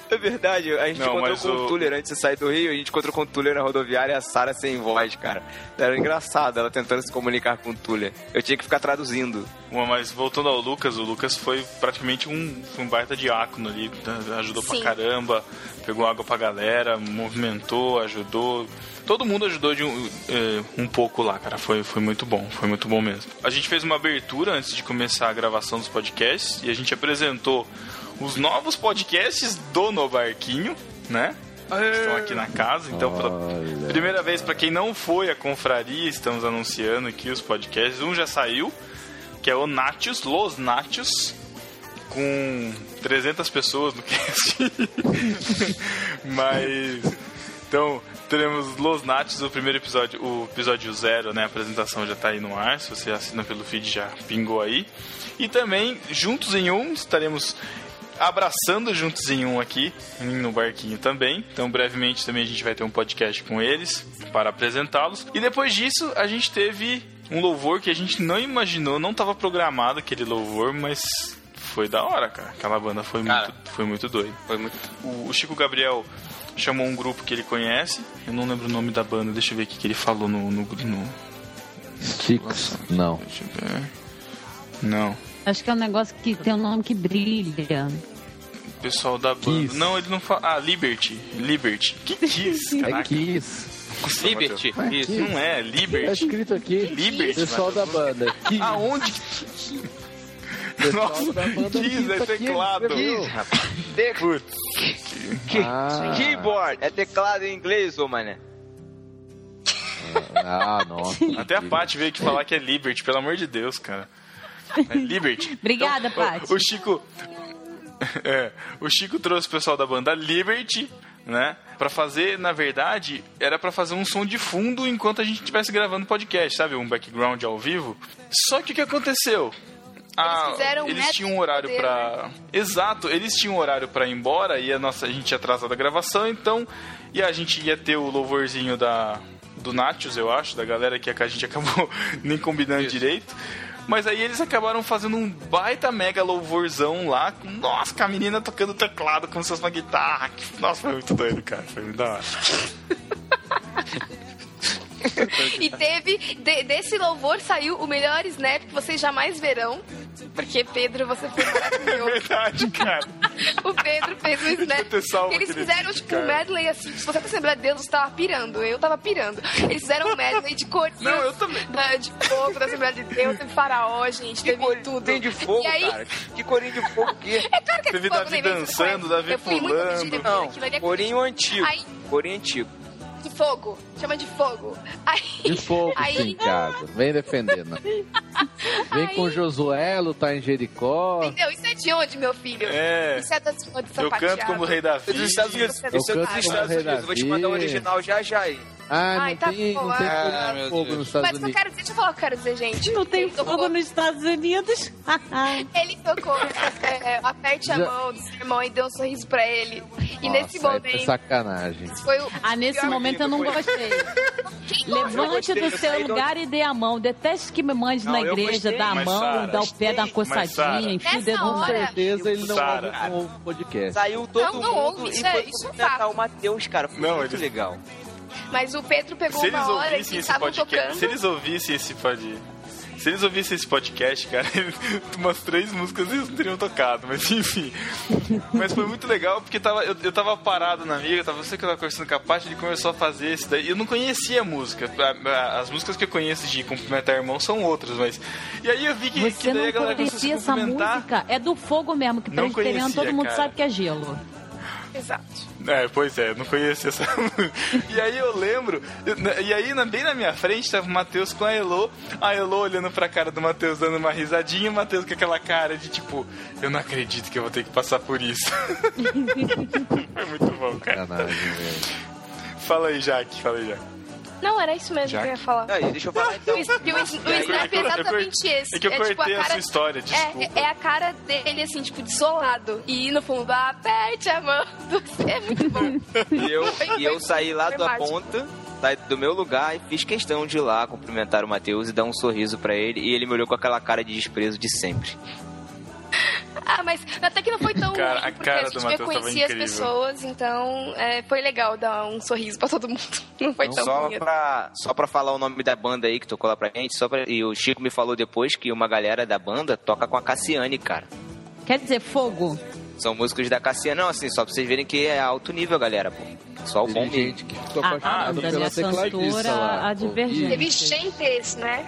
É verdade, a gente Não, encontrou com o- o Tuller antes de sair do Rio, a gente encontrou com o Tuller na rodoviária e a Sara sem voz, cara. Era engraçado ela tentando se comunicar com o Tuller. Eu tinha que ficar traduzindo. Bom, Mas voltando ao Lucas, o Lucas foi praticamente um, um baita diácono ali, ajudou Sim. pra caramba, pegou água pra galera, movimentou, ajudou. Todo mundo ajudou de um, eh, um pouco lá, cara. Foi, foi muito bom, foi muito bom mesmo. A gente fez uma abertura antes de começar a gravação dos podcasts e a gente apresentou os novos podcasts do No Barquinho, né? Que Estão aqui na casa, então pela Olha. primeira vez para quem não foi a confraria, estamos anunciando aqui os podcasts. Um já saiu, que é o Natius, Los Natius, com 300 pessoas no cast. Mas então, teremos Los Natius, o primeiro episódio, o episódio zero, né? A apresentação já tá aí no ar. Se você assina pelo feed, já pingou aí. E também, juntos em um, estaremos abraçando juntos em um aqui, no barquinho também. Então, brevemente também a gente vai ter um podcast com eles para apresentá-los. E depois disso, a gente teve um louvor que a gente não imaginou, não estava programado aquele louvor, mas foi da hora, cara. Aquela banda foi Cara. muito, foi muito doido. Foi muito. O, o Chico Gabriel chamou um grupo que ele conhece. Eu não lembro o nome da banda, deixa eu ver o que ele falou no. no, no Chicos? Não. deixa eu ver. Não. Acho que é um negócio que tem um nome que brilha. Pessoal da banda. Kiss. Não, ele não fala. Ah, Liberty. Liberty. Que Kiss? É Caraca. Kiss. Nossa, Liberty. Isso. Não é, Tá Liberty. escrito aqui. Liberty. Pessoal da banda. Kiss. Aonde? Nossa, Kiss é Kiss aqui, teclado. Putz. Ah. Keyboard, é teclado em inglês, ô mané. Ah, nossa. Até a Paty veio aqui falar que é Liberty, pelo amor de Deus, cara. É Liberty. Obrigada, Então, Paty. O, o Chico. É, o Chico trouxe o pessoal da banda Liberty, né? Pra fazer, na verdade, era pra fazer um som de fundo enquanto a gente estivesse gravando podcast, sabe? Um background ao vivo. Só que o que aconteceu? Ah, fizeram um eles tinham um horário poder, pra. Exato, eles tinham um horário pra ir embora e a nossa a gente ia atrasar da gravação, então e a gente ia ter o louvorzinho da do Natius, eu acho, da galera que a gente acabou nem combinando direito. Mas aí eles acabaram fazendo um baita mega louvorzão lá, com, nossa, com a menina tocando teclado como se fosse uma guitarra. Nossa, foi muito doido, cara. Foi muito da hora. E teve, de- desse louvor saiu o melhor snap que vocês jamais verão. Porque, Pedro, você foi maravilhoso. Verdade, cara. o Pedro fez um snap. Eles fizeram, tipo, um medley assim. Se você tá Assembleia de Deus, você tava pirando. Eu tava pirando. Eles fizeram um medley de cores. Não, eu também. da- De fogo da Assembleia de Deus, teve faraó, gente, teve cor- tudo. Tem de fogo, e aí, cara. Que corinho de fogo que É claro que é Teve fogo, Davi né? Dançando, com Davi Eu fui muito pulando. Não, é corinho antigo. Aí, Corinho antigo. De fogo. Chama de fogo. Aí, De fogo, aí, sim, casa. Vem defendendo. Vem com Josué, lutar em Jericó. Entendeu? Isso é de onde, meu filho? É. Isso é da de Eu canto como o rei Davi. Dos Estados Unidos. Eu Isso é dos canto Estados Unidos. Eu vou te mandar o Davi. original já já aí. Ah, não Ai, tá tem, bom, não tem ah, fogo, fogo nos Estados Mas o que eu Unidos. quero dizer, deixa eu falar o que eu quero dizer, gente. Não tem Ele tocou- fogo nos Estados Unidos? Ele tocou é, Aperte a mão do seu irmão e deu um sorriso pra ele. E nesse Nossa, aí foi momento sacanagem. foi o. ah, nesse pior- momento eu não gostei. Levante do eu seu lugar e dê a mão. Deteste que me mande Não, na igreja, gostei, dar a mão, dar o pé, dar uma coçadinha, enfia o dedo Com certeza ele não ouve o podcast. Saiu todo Não, não mundo ouve, e isso é- foi isso é um cumprimentar fato. o Matheus, cara. Foi Não, muito legal. Mas o Pedro pegou Se eles uma hora que estavam podcast, tocando. se eles ouvissem esse pod... Se eles ouvissem esse podcast, cara, umas três músicas eles não teriam tocado, mas enfim. Mas foi muito legal porque tava, eu, eu tava parado na amiga, tava você que eu tava conversando com a Paty, ele começou a fazer esse daí. Eu não conhecia a música. As músicas que eu conheço de cumprimentar irmão são outras, mas. E aí eu vi que, que Você daí a não galera a se conhecia essa música? É do fogo mesmo, que Não presbiteriano todo mundo cara. sabe que é gelo. Exato. É, pois é, eu não conhecia essa E aí eu lembro, e aí bem na minha frente tava o Matheus com a Elo, a Elo olhando pra cara do Matheus dando uma risadinha, e o Matheus com aquela cara de tipo, eu não acredito que eu vou ter que passar por isso. Foi muito bom, cara. Velho. Fala aí, Jaque, fala aí, Jaque. Não, era isso mesmo Já que eu ia falar. Aí, deixa eu falar então. O, o, o É snap é exatamente esse. é que eu tipo, cortei a sua história, desculpa. É, é a cara dele, assim, tipo, desolado. E no fundo, aperte a mão. do- É muito bom. E eu, e eu saí lá da mágico. ponta, saí do meu lugar e fiz questão de ir lá cumprimentar o Matheus e dar um sorriso pra ele. E ele me olhou com aquela cara de desprezo de sempre. Ah, mas até que não foi tão Cara, a ruim, porque cara a do gente reconhecia as pessoas, então é, foi legal dar um sorriso pra todo mundo. Não foi tão Só ruim. pra, só pra falar o nome da banda aí que tocou lá pra gente, só pra, e o Chico me falou depois que uma galera da banda toca com a Cassiane, cara. Quer dizer, fogo. São músicos da Cassiane. Não, assim, só pra vocês verem que é alto nível, galera, pô. Só o bom mesmo. gente que ficou A apaixonado banda pela tecladista lá. a. Divergente. Teve gentes, né?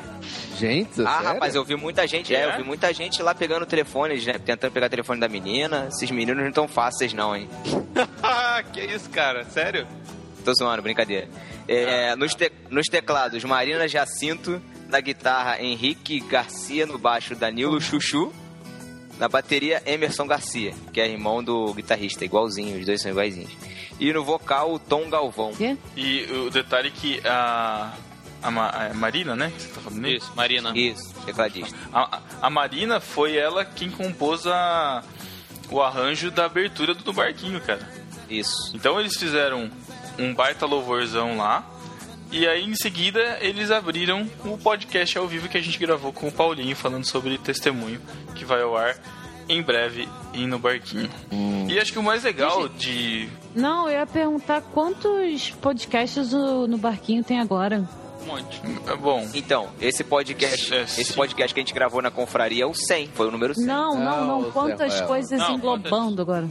Gente, Ah, sério? rapaz, eu vi muita gente, é, É? eu vi muita gente lá pegando o telefone, né, tentando pegar o telefone da menina. Esses meninos não tão fáceis não, hein. Ah, que isso, cara? Sério? Tô zoando, brincadeira. É, nos, te- nos teclados, Marina Jacinto. Na guitarra, Henrique Garcia. No baixo, Danilo Chuchu. Na bateria, Emerson Garcia, que é irmão do guitarrista, igualzinho, os dois são iguaizinhos. E no vocal, o Tom Galvão. Quê? E o detalhe que a. A, Ma- a Marina, né? Você tá falando Isso, Marina. Isso, tecladista. A, a Marina foi ela quem compôs a, o arranjo da abertura do, do barquinho, cara. Isso. Então eles fizeram um baita louvorzão lá. E aí em seguida eles abriram o podcast ao vivo que a gente gravou com o Paulinho falando sobre testemunho, que vai ao ar em breve e no barquinho. E acho que o mais legal de. Não, eu ia perguntar quantos podcasts o- no barquinho tem agora. Um monte. é Bom, Então, esse podcast, É, esse podcast que a gente gravou na confraria é o 100, foi o número 100. Não, não, Não, não. Zé Quantas Rafael. coisas Não, englobando agora?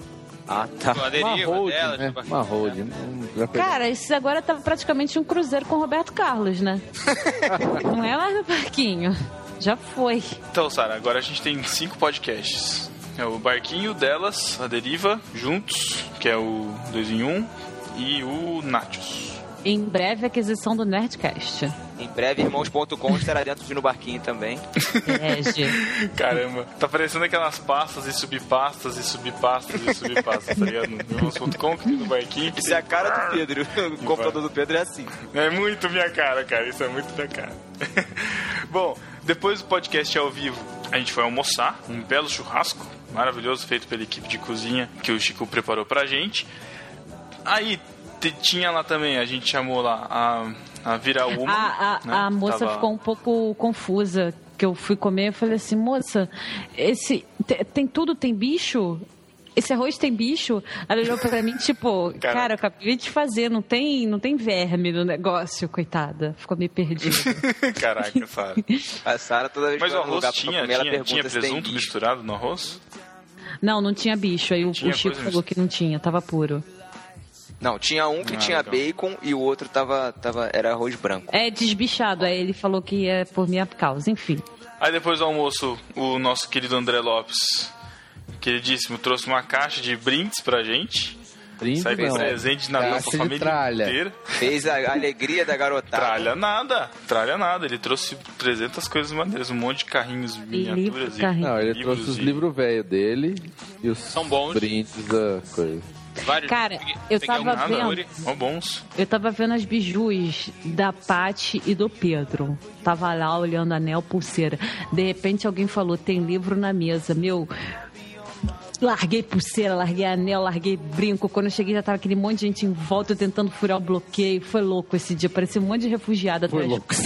Ah, tá. A Uma deriva hold, dela, né? tipo, Uma hold. Não- já pegou. Cara, isso agora tá praticamente um cruzeiro com o Roberto Carlos, né? não é mais no barquinho. Já foi. então, Sara, agora a gente tem cinco podcasts. É o Barquinho delas, a Deriva, juntos, que é o 2 em 1, e o Nachos. Em breve, aquisição do Nerdcast. Em breve, irmãos.com estará dentro de No Barquinho também. Rege. Caramba, tá parecendo aquelas pastas e subpastas e subpastas e subpastas, tá ligado? No irmãos.com, que tem no barquinho. que Isso é a cara do Pedro. O computador do Pedro é assim. É muito minha cara, cara. Isso é muito minha cara. Bom, depois do podcast ao vivo, a gente foi almoçar. Um belo churrasco maravilhoso feito pela equipe de cozinha que o Chico preparou pra gente. Aí tinha lá também, a gente chamou lá a, a Vira Uma. A, a, né? a moça Tava- ficou um pouco confusa. Que eu fui comer, eu falei assim, moça, esse te- tem tudo, tem bicho? Esse arroz tem bicho? Ela olhou pra mim, tipo, Caraca. cara, eu acabei de fazer, não tem, não tem verme no negócio, coitada. Ficou meio perdida. Caraca, Sara. A Sara toda vez Mas que o arroz tinha, comer, tinha, tinha presunto bicho. misturado no arroz? Não, não tinha bicho. Aí o, Tinha o Chico falou que não tinha, tava puro. Não, tinha um que Ah, tinha legal. bacon e o outro tava, tava, era arroz branco. É desbichado, aí ele falou que é por minha causa, enfim. Aí depois do almoço, o nosso querido André Lopes, queridíssimo, trouxe uma caixa de brindes pra gente. Brinde Sai com não. presente de Natal pra família tralha. inteira. Fez a alegria da garotada. Tralha nada, tralha nada. Ele trouxe 300 coisas maneiras, um monte de carrinhos, miniaturas e carrinho. Não, ele trouxe os livros velhos dele e os São bons. brindes da coisa. Vários. Cara, Peguei- eu peguei tava um vendo. Mó bons. Eu tava vendo as bijus da Pati e do Pedro. Tava lá olhando anel, pulseira. De repente alguém falou: tem livro na mesa. Meu. Larguei pulseira, larguei anel, larguei brinco. Quando eu cheguei já tava aquele monte de gente em volta tentando furar o bloqueio. Foi louco esse dia, parecia um monte de refugiada Foi louco.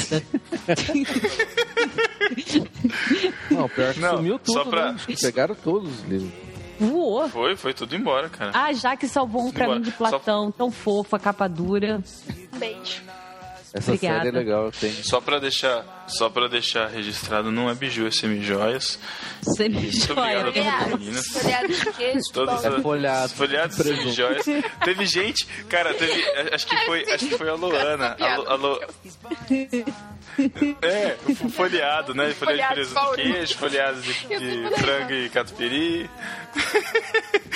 Não, pior que Não, sumiu tudo, só pra- né? Acho que pegaram todos os livros. Voou. Foi, foi tudo embora, cara. Ah, já que salvou um pra Embora. mim de Platão, tão fofa, capa dura. Um beijo. Essa Obrigada. série é legal, tenho. Só pra deixar, só pra deixar registrado, não é biju, é semijoias. Joia. obrigado a todas as Folhados. meninas. Folhados de queijo. Todas. É folhado. Folhados semijoias. Teve gente, cara, teve. Acho que foi, acho que foi a Luana. A, Lu- a Lu- É, folheado, né? Folhado de presunto de queijo, folhado de, de frango e catupiry.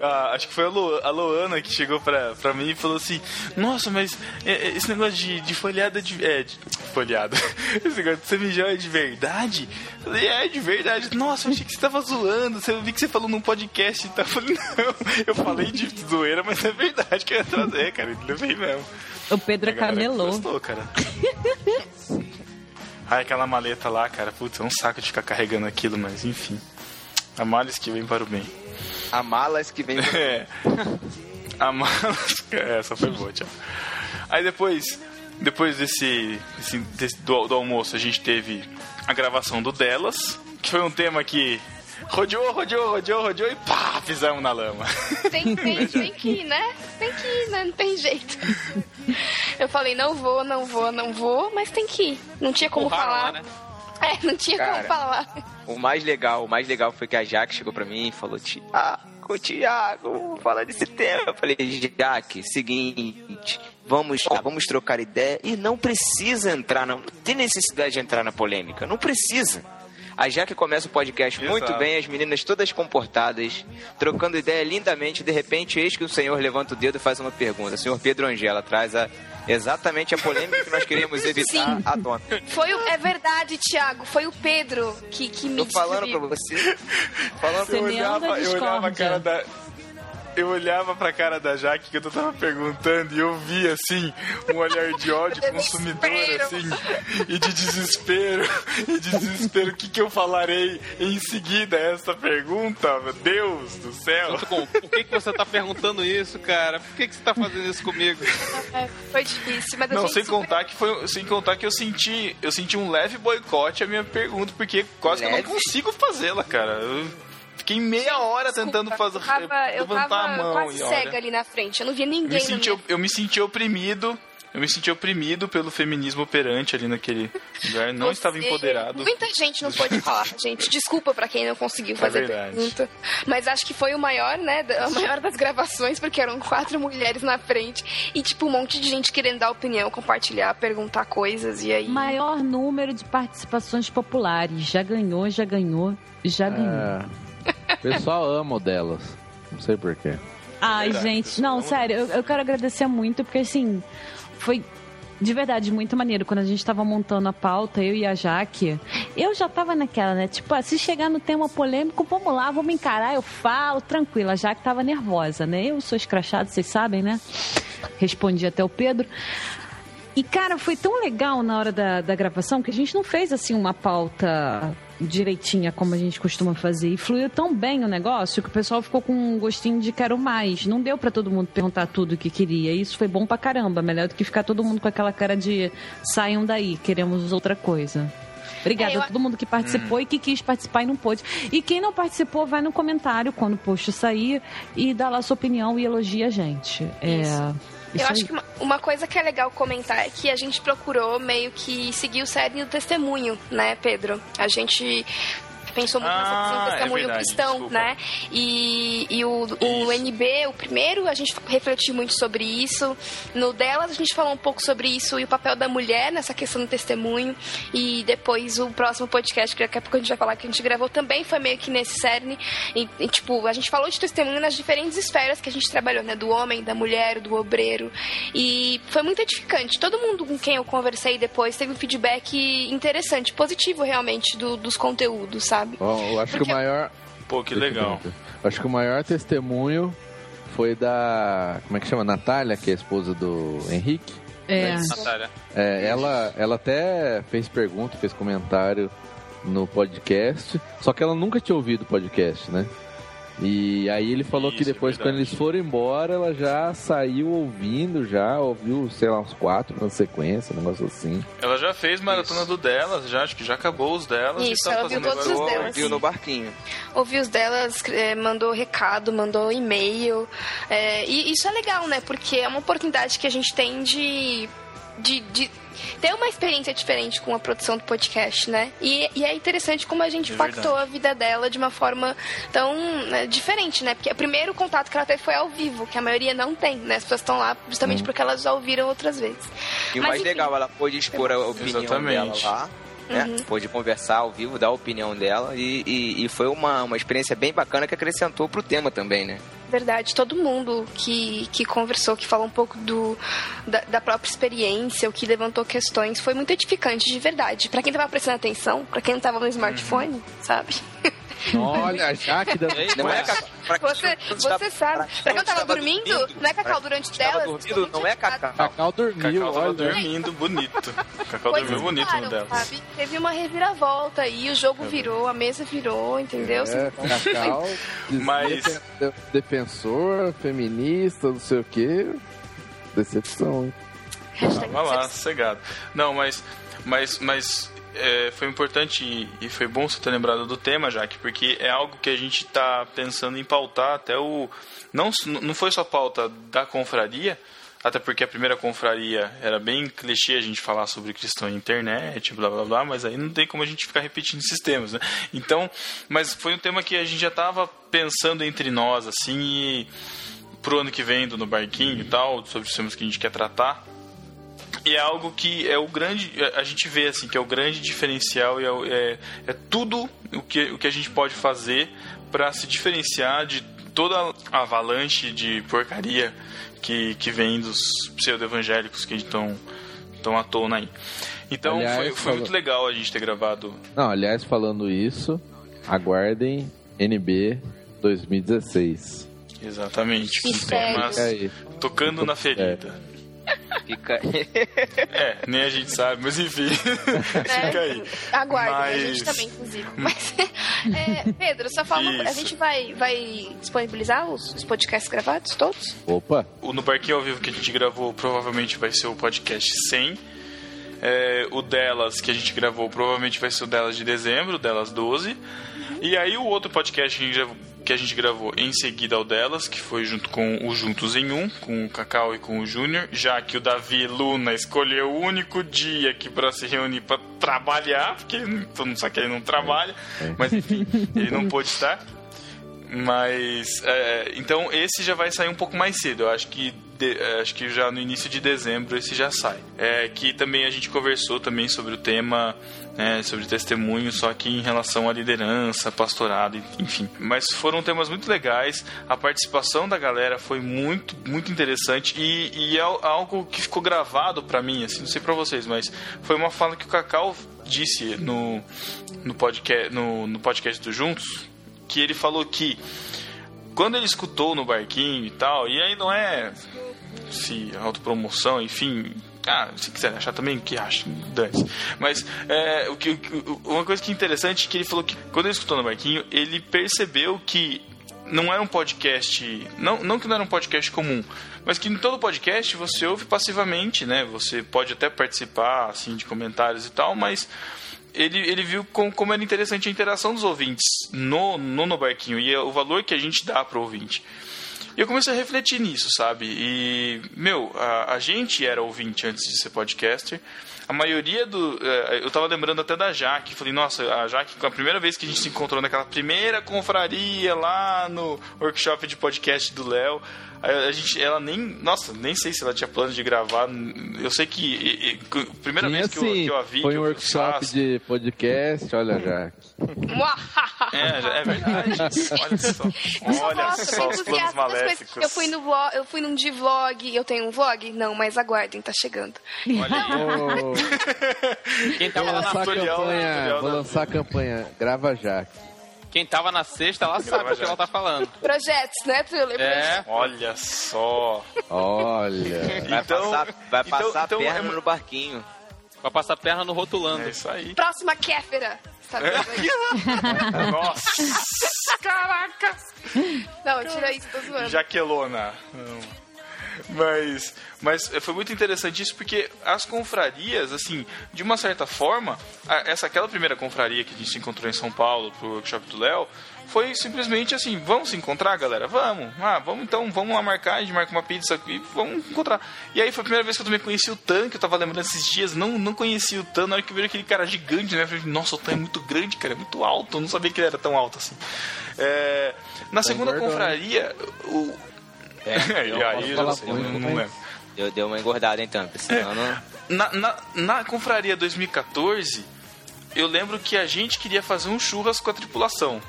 Ah, acho que foi a, Lu, a Luana que chegou pra, pra mim e falou assim: Nossa, mas é, é, esse negócio de, de folhado é de. É, de folhado. Esse negócio de semijoia é de verdade? Eu falei, é de verdade. Nossa, eu achei que você tava zoando. Eu vi que você falou num podcast e tal. Eu falei, não, eu falei de zoeira, mas é verdade que eu ia trazer, cara. Ele levei mesmo. O Pedro camelou. Gostou, cara. Ai, aquela maleta lá, cara. Putz, é um saco de ficar carregando aquilo, mas enfim. A males que vem para o bem. A malas que vem. É. A malas. É, essa foi boa, tchau. Aí depois, depois desse, desse- desse- do, do almoço, a gente teve a gravação do Delas, que foi um tema que rodeou, rodeou, rodeou, rodeou e pá, fizemos na lama. Tem, tem, tem que ir, né? Tem que ir, né? Não tem jeito. Eu falei, não vou, não vou, não vou, mas tem que ir. Não tinha como Empurraram falar. lá, né? É, não tinha Cara. como falar. O mais legal, o mais legal foi que a Jaque chegou pra mim e falou: Tiago, Tiago, vamos falar desse tema. Eu falei: Jaque, seguinte, vamos, vamos trocar ideia e não precisa entrar, na, não tem necessidade de entrar na polêmica, não precisa. A Jaque começa o podcast muito Exato. bem, as meninas todas comportadas, trocando ideia lindamente. De repente, eis que o senhor levanta o dedo e faz uma pergunta. O senhor Pedro Angela traz a, exatamente a polêmica que nós queríamos evitar Sim. à tona. Foi o, é verdade, Thiago. Foi o Pedro que, que me Tô falando pra você. Falando pra Eu olhava, eu olhava a cara da. Eu olhava pra cara da Jaque que eu tava perguntando e eu via assim um olhar de ódio consumidor assim e de desespero e de desespero. O que, que eu falarei em seguida a essa pergunta? Meu Deus do céu! Bom. Por que, que você tá perguntando isso, cara? Por que, que você tá fazendo isso comigo? É, foi difícil, mas Não, sem super- contar que foi, sem contar que eu senti, eu senti um leve boicote à minha pergunta, porque quase que eu Leve? não consigo fazê-la, cara. Eu fiquei meia hora tentando fazer Eu tava, eu levantar tava a mão quase e olha. cega ali na frente. Eu não via Eu ninguém me, senti, minha... eu me senti oprimido. Eu me senti oprimido pelo feminismo operante ali naquele lugar. Não Você- estava empoderado. Muita gente não pôde falar, gente. Desculpa pra quem não conseguiu fazer verdade. pergunta. Mas acho que foi o maior, né? A maior das gravações, porque eram quatro mulheres na frente. E, tipo, um monte de gente querendo dar opinião, compartilhar, perguntar coisas. E aí. Maior número de participações populares. Já ganhou, já ganhou, já ganhou. É. O pessoal ama o delas. Não sei porquê. Ai, Verdade, gente, não, sério, eu, eu quero agradecer muito, porque assim, foi de verdade muito maneiro. Quando a gente tava montando a pauta, eu e a Jaque, eu já tava naquela, né? Tipo, ah, se chegar no tema polêmico, vamos lá, vamos encarar, eu falo, tranquila. A Jaque tava nervosa, né? Eu sou escrachado, vocês sabem, né? Respondi até o Pedro. E, cara, foi tão legal na hora da, da gravação que a gente não fez, assim, uma pauta direitinha como a gente costuma fazer. E fluiu tão bem o negócio que o pessoal ficou com um gostinho de quero mais. Não deu pra todo mundo perguntar tudo o que queria. E isso foi bom pra caramba. Melhor do que ficar todo mundo com aquela cara de saiam daí, queremos outra coisa. Obrigada É, eu- a todo mundo que participou e que quis participar e não pôde. E quem não participou, vai no comentário quando o post sair e dá lá sua opinião e elogia a gente. É, Isso. Eu acho aí. que uma, uma coisa que é legal comentar é que a gente procurou meio que seguir o série do testemunho, né, Pedro? A gente pensou muito nessa questão Ah, do é testemunho verdade, cristão, desculpa. né? E, e o, o NB, o primeiro, a gente refletiu muito sobre isso. No delas, a gente falou um pouco sobre isso e o papel da mulher nessa questão do testemunho. E depois o próximo podcast, que daqui a pouco a gente vai falar que a gente gravou, também foi meio que nesse cerne. E, e, tipo, a gente falou de testemunho nas diferentes esferas que a gente trabalhou, né? Do homem, da mulher, do obreiro. E foi muito edificante. Todo mundo com quem eu conversei depois teve um feedback interessante, positivo realmente do- dos conteúdos, sabe? Ó, eu acho que Porque- o maior. Pô, que legal. Acho que o maior testemunho foi da. Como é que chama? Natália, que é a esposa do Henrique. É. Natália. É, ela, ela até fez pergunta, fez comentário no podcast, só que ela nunca tinha ouvido o podcast, né? E aí ele falou que Isso, é depois, verdade. quando eles foram embora, ela já saiu ouvindo, já ouviu, sei lá, uns quatro na sequência, um negócio assim. Ela já fez maratona do delas, já acho que já acabou os delas e Isso, ela viu fazendo todos agora. os delas. Viu no barquinho. ouvi os delas, é, mandou recado, mandou e-mail. É, e isso é legal, né? Porque é uma oportunidade que a gente tem de, de, de ter uma experiência diferente com a produção do podcast, né? E, e é interessante como a gente É impactou a vida dela de uma forma tão né, diferente, né? Porque o primeiro contato que ela teve foi ao vivo, que a maioria não tem, né? As pessoas estão lá justamente porque elas já ouviram outras vezes. E o mais enfim. legal, ela pôde expor a opinião Exatamente. dela lá. Né? Uhum. Pôde conversar ao vivo, dar a opinião dela e, e, e foi uma, uma experiência bem bacana que acrescentou pro tema também, né? Verdade, todo mundo que, que conversou, que falou um pouco do, da, da própria experiência, o que levantou questões, foi muito edificante, de verdade. Pra quem tava prestando atenção, pra quem não tava no smartphone, sabe? Olha, a Jaque da... Não é, Cacau? Você, você sabe. Pra quem não tava estava dormindo, não é Cacau durante delas? dormindo, não é. Cacau. Cacau dormiu, Cacau tava dormindo bonito. Cacau Coisas dormiu bonito no sabe? Teve uma reviravolta aí, o jogo virou, a mesa virou, entendeu? É, Cacau, Mas- defen- defensor, feminista, não sei o quê. Decepção, hein? Hashtag Tava lá, sossegado. Não, mas. Mas. mas é, foi importante e, foi bom você ter lembrado do tema, Jaque, porque é algo que a gente está pensando em pautar até o. Não, não foi só pauta da confraria, até porque a primeira confraria era bem clichê a gente falar sobre cristão e internet, blá blá blá, mas aí não tem como a gente ficar repetindo esses temas, né? Então, mas foi um tema que a gente já estava pensando entre nós, assim, e pro ano que vem, do No Barquinho e tal, sobre os temas que a gente quer tratar. E é algo que é o grande. A gente vê assim, que é o grande diferencial e é, é, é tudo o que, o que a gente pode fazer para se diferenciar de toda a avalanche de porcaria que, que vem dos pseudo-evangélicos que estão estão à tona aí. Então aliás, foi, foi muito legal a gente ter gravado. Não, aliás, falando isso, aguardem NB 2016. Exatamente, com temas tocando na ferida. Fica. é, nem a gente sabe, mas enfim. É, Fica aí. Aguarde, mas... a gente também, inclusive. Mas, é, Pedro, só fala A gente vai, vai disponibilizar os, os, podcasts gravados todos? Opa! O No Barquinho ao Vivo que a gente gravou provavelmente vai ser o podcast 100. É, o delas que a gente gravou provavelmente vai ser o delas de dezembro, o delas 12. E aí o outro podcast que a gente que a gente gravou em seguida ao delas, que foi junto com o Juntos em Um, com o Cacau e com o Júnior, já que o Davi Luna escolheu o único dia aqui para se reunir para trabalhar, porque todo mundo sabe que ele não trabalha, é. mas enfim, ele não pôde estar. Mas é, então esse já vai sair um pouco mais cedo. Eu acho que de, é, acho que já no início de dezembro esse já sai. É, que também a gente conversou também sobre o tema né, sobre testemunho, só que em relação à liderança, pastorado, enfim. Mas foram temas muito legais. A participação da galera foi muito, muito interessante e, e é algo que ficou gravado para mim, assim, não sei para vocês, mas foi uma fala que o Cacau disse no, no podcast no, no podcast do Juntos que ele falou que quando ele escutou no barquinho e tal, e aí não é se autopromoção, enfim, ah, se quiser achar também, que acha, dane Mas é, o que, uma coisa que é interessante é que ele falou que quando ele escutou no barquinho, ele percebeu que não era um podcast, não, não que não era um podcast comum, mas que em todo podcast você ouve passivamente, né? Você pode até participar, assim, de comentários e tal, mas ele, ele viu como, como era interessante a interação dos ouvintes no, no, no barquinho e o valor que a gente dá para o ouvinte. E eu comecei a refletir nisso, sabe? E, meu, a, a gente era ouvinte antes de ser podcaster. A maioria do. Eh, eu tava lembrando até da Jaque. Falei, nossa, a Jaque, a primeira vez que a gente se encontrou naquela primeira confraria lá no workshop de podcast do Léo. A, gente, ela nem, nossa, nem sei se ela tinha plano de gravar. Eu sei que e, e, primeira Sim, vez que, assim, eu, que eu a vi, foi um workshop de podcast, olha já. é, é verdade. Olha só, olha só os planos maléficos. Eu fui no vlog, eu fui num de vlog, eu tenho um vlog, não, mas aguardem, tá chegando. Olha aí. Quem tava lá na campanha, vou lançar a campanha, grava já. Quem tava na sexta, ela sabe o que ela tá falando. Projetos, né, Túlio? É. Olha só. Olha. Vai então, passar, vai então, passar então, perna é... no barquinho. Vai passar perna no rotulando. É isso aí. Próxima Kéfera. Sabe é. Nossa. Caraca. Não, tira isso, tô zoando. Jaquelona. Não. Mas, mas foi muito interessante isso porque as confrarias, assim, de uma certa forma, essa aquela primeira confraria que a gente se encontrou em São Paulo pro workshop do Léo, foi simplesmente assim, vamos se encontrar, galera? Vamos. Ah, vamos então, vamos lá marcar, a gente marca uma pizza aqui, vamos encontrar. E aí foi a primeira vez que eu também conheci o Tan, que eu tava lembrando esses dias, não, não conhecia o Tan, na hora que eu vi aquele cara gigante, né? Eu falei, nossa, o Tan é muito grande, cara, é muito alto, eu não sabia que ele era tão alto assim. É, na segunda confraria, o, é, e aí, eu sei, muito, não, não lembro. Deu, deu uma engordada então, senão não... Na, na, na confraria 2014, eu lembro que a gente queria fazer um churras com a tripulação.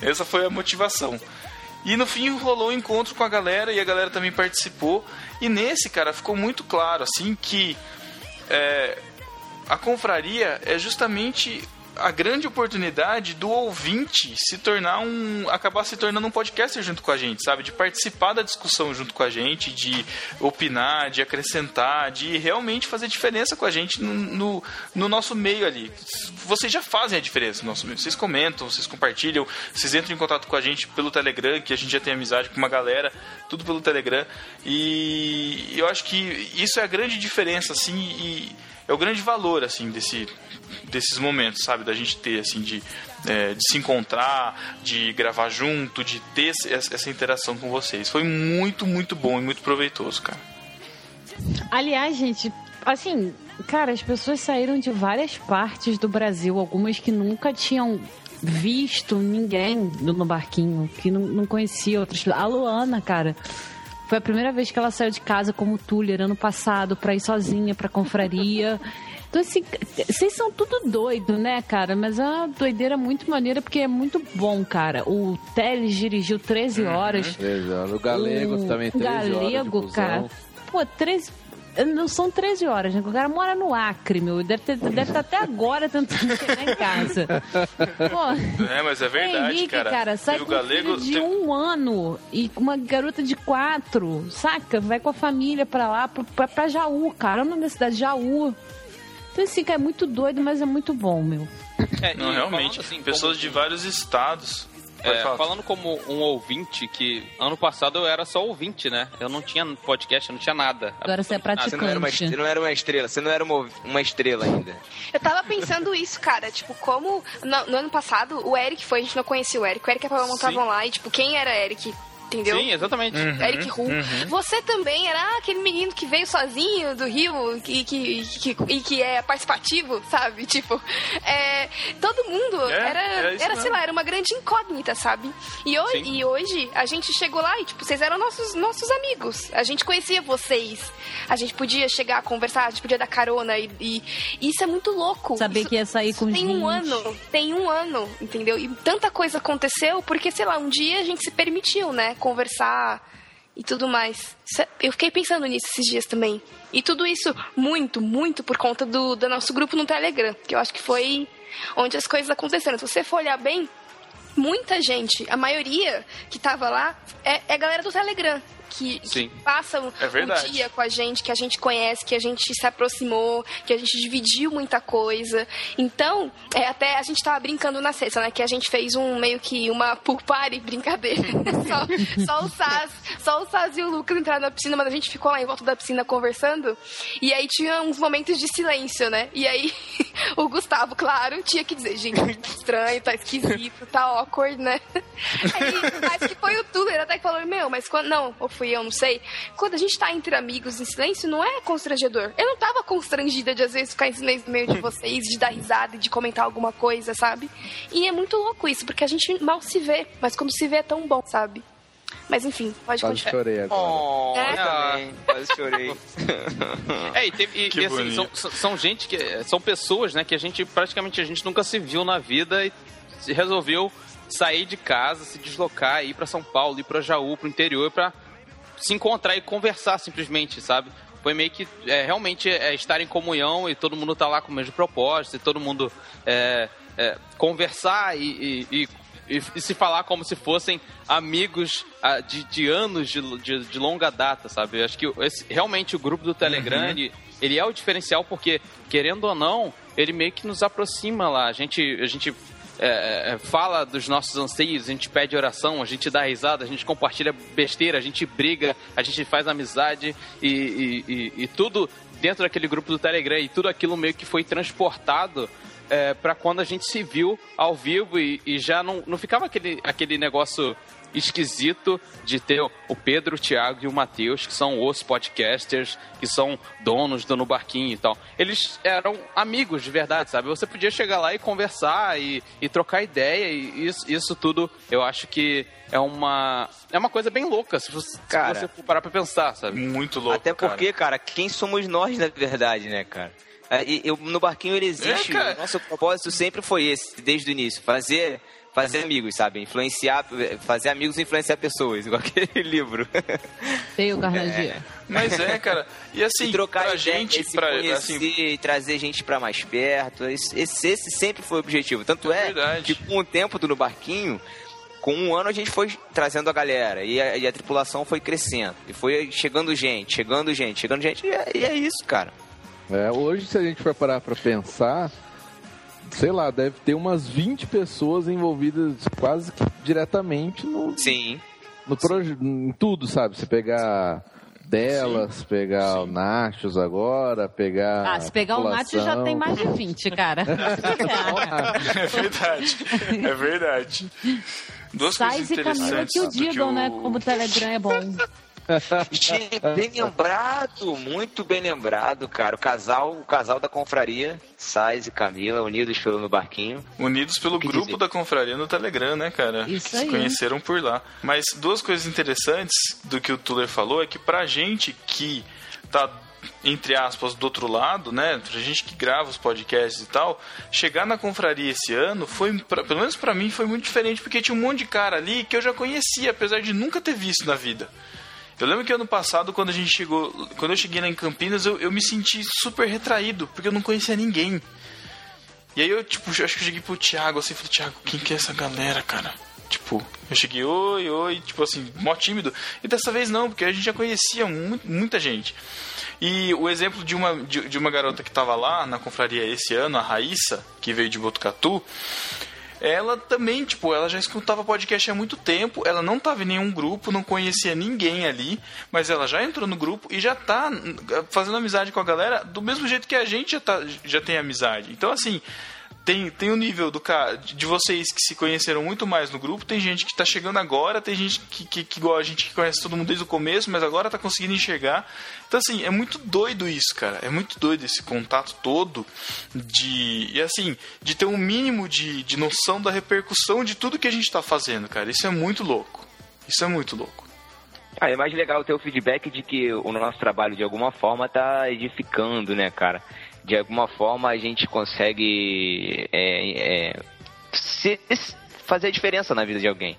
Essa foi a motivação. E no fim rolou um encontro com a galera e a galera também participou. E nesse, cara, ficou muito claro, assim, que é, a confraria é justamente a grande oportunidade do ouvinte se tornar um. acabar se tornando um podcaster junto com a gente, sabe? De participar da discussão junto com a gente, de opinar, de acrescentar, de realmente fazer diferença com a gente no, no, no nosso meio ali. Vocês já fazem a diferença no nosso meio. Vocês comentam, vocês compartilham, vocês entram em contato com a gente pelo Telegram, que a gente já tem amizade com uma galera, tudo pelo Telegram. E eu acho que isso é a grande diferença, assim, e é o grande valor, assim, desse, desses momentos, sabe? Da gente ter, assim, de, é, de se encontrar, de gravar junto, de ter essa interação com vocês. Foi muito, muito bom e muito proveitoso, cara. Aliás, gente, assim, cara, as pessoas saíram de várias partes do Brasil, algumas que nunca tinham visto ninguém no barquinho, que não, não conhecia outras. A Luana, cara. Foi a primeira vez que ela saiu de casa como Tuller ano passado pra ir sozinha pra confraria. Então, assim, vocês são tudo doido, né, cara? Mas é uma doideira muito maneira, porque é muito bom, cara. O Teles dirigiu 13 Uhum. horas. 13 horas. O Galego o também 13 horas. de Galego, cara. Pô, 13. Não são 13 horas, né? O cara mora no Acre, meu. Deve, ter, deve estar até agora tentando chegar em casa. Pô, É, mas é verdade, Henrique, cara. cara, sai com um galego. filho de tem- um ano e com uma garota de quatro, saca? Vai com a família pra lá, pra, pra, Jaú, cara. Olha o nome da cidade, Jaú. Então, assim, cara, é muito doido, mas é muito bom, meu. É, Não, realmente. falando assim, pessoas como- de vários estados. É, falando como um ouvinte, que ano passado eu era só ouvinte, né? Eu não tinha podcast, eu não tinha nada. Agora você é absolutamente Você não era uma, praticante. você não era uma estrela, você não era uma, uma estrela ainda. Eu tava pensando isso, cara. Tipo, como no, no ano passado o Eric foi, a gente não conhecia o Eric. O Eric e a Paula estavam lá e, tipo, quem era Eric? Entendeu? Sim, exatamente. Uhum. Eric Ru. Você também era aquele menino que veio sozinho do Rio e que, que, e que é participativo, sabe? Tipo, é, todo mundo É, era, é isso era sei lá, era uma grande incógnita, sabe? E hoje, Sim. e hoje a gente chegou lá e, tipo, vocês eram nossos, nossos amigos. A gente conhecia vocês. A gente podia chegar a conversar, a gente podia dar carona e, e isso é muito louco. Saber Isso- que ia sair com tem um 20. ano, tem um ano, entendeu? E tanta coisa aconteceu porque, sei lá, um dia a gente se permitiu, né? Conversar e tudo mais. Eu fiquei pensando nisso esses dias também. E tudo isso muito, muito por conta do, do nosso grupo no Telegram, que eu acho que foi onde as coisas aconteceram. Se você for olhar bem, muita gente, a maioria que tava lá, é, é galera do Telegram. Que, que passam É um verdade. dia com a gente, que a gente conhece, que a gente se aproximou, que a gente dividiu muita coisa. Então, é, até a gente tava brincando na sexta, né? Que a gente fez um meio que uma pool party brincadeira. só, só o Saz, só o Saz e o Lucas entraram na piscina, mas a gente ficou lá em volta da piscina conversando. E aí tinha uns momentos de silêncio, né? E aí o Gustavo, claro, tinha que dizer, gente, tá estranho, tá esquisito, tá awkward, né? Aí, acho que foi o Tuller até que falou, meu, mas quando. Não, ou fui eu, não sei. Quando a gente tá entre amigos em silêncio, não é constrangedor. Eu não tava constrangida de às vezes ficar em silêncio no meio de vocês, de dar risada e de comentar alguma coisa, sabe? E é muito louco isso, porque a gente mal se vê, mas quando se vê é tão bom, sabe? Mas enfim, pode Quase continuar. chorei agora. Oh, É? eu também, quase chorei. É, e, teve, e, e, assim, são, são- gente que. São pessoas, né, que a gente praticamente a gente nunca se viu na vida e se resolveu sair de casa, se deslocar, ir pra São Paulo, ir pra Jaú, pro interior, pra se encontrar e conversar simplesmente, sabe? Foi meio que é, realmente é, estar em comunhão e todo mundo tá lá com o mesmo propósito e todo mundo é, é, conversar e, e- e- e- se falar como se fossem amigos ah, de, de anos de, de, de longa data, sabe? Eu acho que esse- realmente o grupo do Telegram, ele, ele é o diferencial porque, querendo ou não, ele meio que nos aproxima lá. A gente, a gente é, é, fala dos nossos anseios, a gente pede oração, a gente dá risada, a gente compartilha besteira, a gente briga, a gente faz amizade e, e- e- e tudo dentro daquele grupo do Telegram e tudo aquilo meio que foi transportado é, para quando a gente se viu ao vivo e, e já não, não ficava aquele, aquele negócio esquisito de ter o Pedro, o Thiago e o Matheus, que são os podcasters, que são donos do No Barquinho e tal. Eles eram amigos de verdade, sabe? Você podia chegar lá e conversar e, e trocar ideia e isso, isso tudo eu acho que é uma, é uma coisa bem louca, se você, Cara. se você for parar pra pensar, sabe? Muito louco. Até cara. porque, cara. quem somos nós na verdade, né, cara? É, e- eu- no barquinho ele existe. É, cara. o nosso propósito sempre foi esse, desde o início. Fazer, fazer amigos, sabe? Influenciar, fazer amigos e influenciar pessoas, igual aquele livro. Feio, Carnagia. Mas é, cara. E assim, E trocar pra ideia, gente, se pra, conhecer, assim, e trazer gente pra mais perto. Esse, esse, esse sempre foi o objetivo. Tanto É é, que com o tempo do No Barquinho, com um ano a gente foi trazendo a galera e a, e a tripulação foi crescendo. E foi chegando gente, chegando gente, chegando gente. E é, e é isso, cara. É, hoje, se a gente for parar pra pensar, sei lá, deve ter umas 20 pessoas envolvidas quase que diretamente no, Sim. no proje- em tudo, sabe? Você pegar delas, pegar Sim. o Nachos agora, pegar. Ah, se pegar o Nacho já tem mais de 20, cara. É verdade. É verdade. Duas coisas Sais e Camila interessantes que o digam, né? Como o Telegram é bom. Gente, bem lembrado, muito bem lembrado, cara. O casal, o casal da confraria, Sais e Camila, unidos pelo no barquinho. Unidos pelo que grupo dizer? da confraria no Telegram, né, cara? Isso que aí. se conheceram por lá. Mas duas coisas interessantes do que o Tuller falou é que pra gente que tá entre aspas, do outro lado, né? Pra gente que grava os podcasts e tal, chegar na confraria esse ano foi, pra- pelo menos pra mim, foi muito diferente, porque tinha um monte de cara ali que eu já conhecia, apesar de nunca ter visto na vida. Eu lembro que ano passado, quando a gente chegou, quando eu cheguei lá em Campinas, eu, eu me senti super retraído, porque eu não conhecia ninguém. E aí eu, tipo, acho que eu cheguei pro Thiago assim, falei, Thiago, quem que é essa galera, cara? Tipo, eu cheguei, oi, oi, tipo assim, mó tímido. E dessa vez não, porque a gente já conhecia mu- muita gente. E o exemplo de uma, de, de uma garota que tava lá na confraria esse ano, a Raíssa, que veio de Botucatu, ela também, tipo, ela já escutava podcast há muito tempo, ela não tava em nenhum grupo, não conhecia ninguém ali, mas ela já entrou no grupo e já tá hum, fazendo amizade com a galera do mesmo jeito que a gente já, tá, já tem amizade. Então, assim, tem, tem o nível do de vocês que se conheceram muito mais no grupo, tem gente que tá chegando agora, tem gente que, que, que igual a gente que conhece todo mundo desde o começo, mas agora tá conseguindo enxergar. Então, assim, é muito doido isso, cara. É muito doido esse contato todo de. E assim, de ter um mínimo de, de noção da repercussão de tudo que a gente tá fazendo, cara. Isso é muito louco. Isso é muito louco. Ah, é mais legal ter o feedback de que o nosso trabalho de alguma forma tá edificando, né, cara? De alguma forma a gente consegue é, é, se- fazer a diferença na vida de alguém.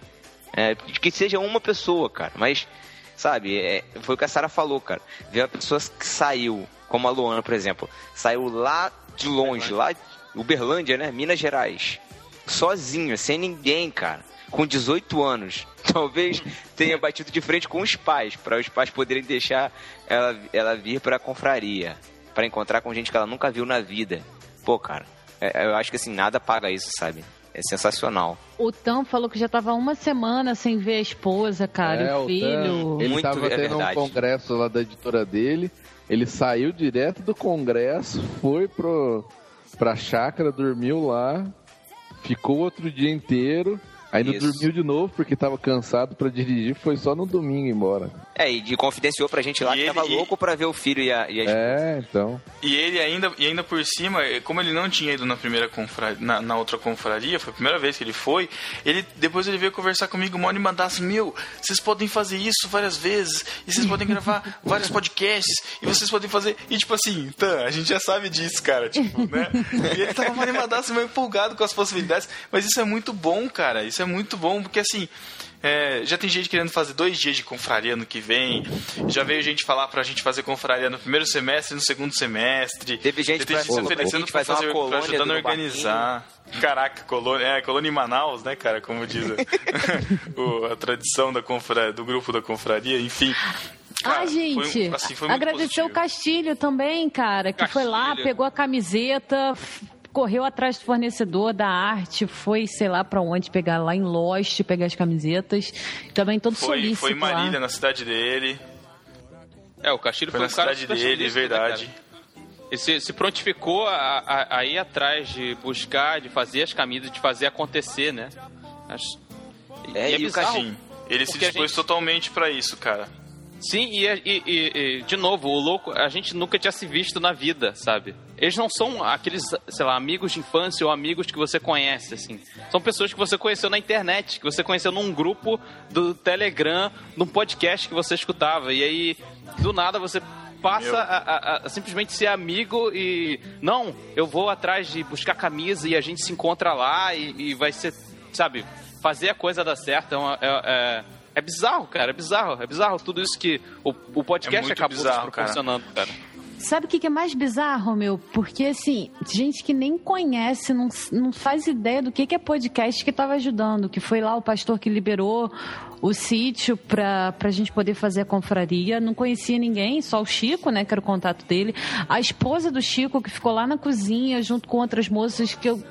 É, que seja uma pessoa, cara. Mas, sabe, é, foi o que a Sara falou, cara. Ver uma pessoa que saiu, como a Luana, por exemplo, saiu lá de longe, lá Uberlândia, né? Minas Gerais. Sozinho, sem ninguém, cara. Com 18 anos. Talvez tenha batido de frente com os pais, para os pais poderem deixar ela, ela vir pra confraria. Pra encontrar com gente que ela nunca viu na vida. Pô, cara, é- eu acho que assim, nada paga isso, sabe? É sensacional. O Tam falou que já tava uma semana sem ver a esposa, cara, É, e o filho. ele Muito, estava é tendo um congresso lá da editora dele. Ele saiu direto do congresso, foi pro, pra chácara, dormiu lá, ficou outro dia inteiro. Aí não dormiu de novo porque tava cansado pra dirigir, foi só no domingo embora. É, e de confidenciou pra gente lá E que ele- tava e- louco pra ver o filho e a, e a esposa. É, então. E ele ainda, e ainda por cima, eh, como ele não tinha ido na primeira confraria, na, na outra confraria, foi a primeira vez que ele foi, ele depois ele veio conversar comigo, mano, e mandar assim, meu, vocês podem fazer isso várias vezes, e vocês podem gravar vários podcasts, e vocês podem fazer. E tipo assim, tá, a gente já sabe disso, cara, tipo, né? E ele tava animadaço, meio empolgado com as possibilidades. Mas isso é muito bom, cara. Isso é muito bom, porque assim. é, já tem gente querendo fazer dois dias de confraria no que vem. Já veio gente falar pra gente fazer confraria no primeiro semestre e no segundo semestre. Teve gente pra- gente se oferecendo pra, fazer pra ajudando a organizar. Caraca, colônia, é, colônia em Manaus, né, cara? Como diz a, o- a tradição da confra, do grupo da confraria, enfim. Cara, ah, foi um- gente, assim, foi agradecer o positivo. Castilho também, cara, que foi lá, Castilho. pegou a camiseta, correu atrás do fornecedor da arte, foi, sei lá pra onde, pegar lá em Lost, pegar as camisetas. Também todo Foi, solícito foi em Marília, lá. na cidade dele. É, o Castilho Foi foi, na um cara cidade dele, né, verdade. Ele se, se prontificou a, a- a ir atrás de buscar, de fazer as camisas, de fazer acontecer, né? Acho- É, e é e o bizarro. Sim, ele se dispôs gente- totalmente pra isso, cara. Sim, e, e- e- e, de novo, o louco, a gente nunca tinha se visto na vida, sabe? Eles não são aqueles, sei lá, amigos de infância ou amigos que você conhece, assim. São pessoas que você conheceu na internet, que você conheceu num grupo do Telegram, num podcast que você escutava. E aí, do nada, você passa a, a- a simplesmente ser amigo e. Não, eu vou atrás de buscar camisa e a gente se encontra lá e, e vai ser, sabe, fazer a coisa dar certo. É, uma- é- é- é bizarro, cara, é bizarro. É bizarro tudo isso que o, o podcast É acabou bizarro, proporcionando, cara. Sabe o que é mais bizarro, meu? Porque, assim, gente que nem conhece, não, não faz ideia do que, que é podcast que estava ajudando. Que foi lá o pastor que liberou o sítio pra, pra gente poder fazer a confraria. Não conhecia ninguém, só o Chico, né? Que era o contato dele. A esposa do Chico, que ficou lá na cozinha junto com outras moças que eu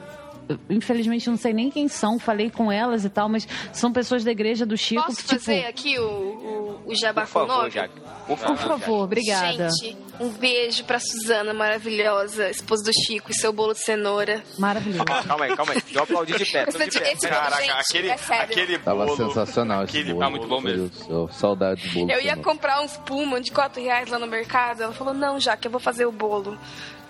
infelizmente não sei nem quem são, falei com elas e tal, mas são pessoas da igreja do Chico. Posso tipo, fazer aqui o, o, o jabá Por com favor, nome? Jaque. Por Por favor, favor, obrigada. Gente, um beijo pra Suzana, maravilhosa, esposa do Chico, e seu bolo de cenoura. Maravilhoso. Jaque. Calma aí, calma aí. Deixa eu aplaudir de pé. Tô de pé. esse- Caraca, Gente, aquele, é sério. aquele Tava bolo. sensacional esse aquele bolo. tá muito bom mesmo. Deus Saudade do bolo. Eu ia também. comprar uns Puma de 4 reais lá no mercado. Ela falou, não, já que eu vou fazer o bolo.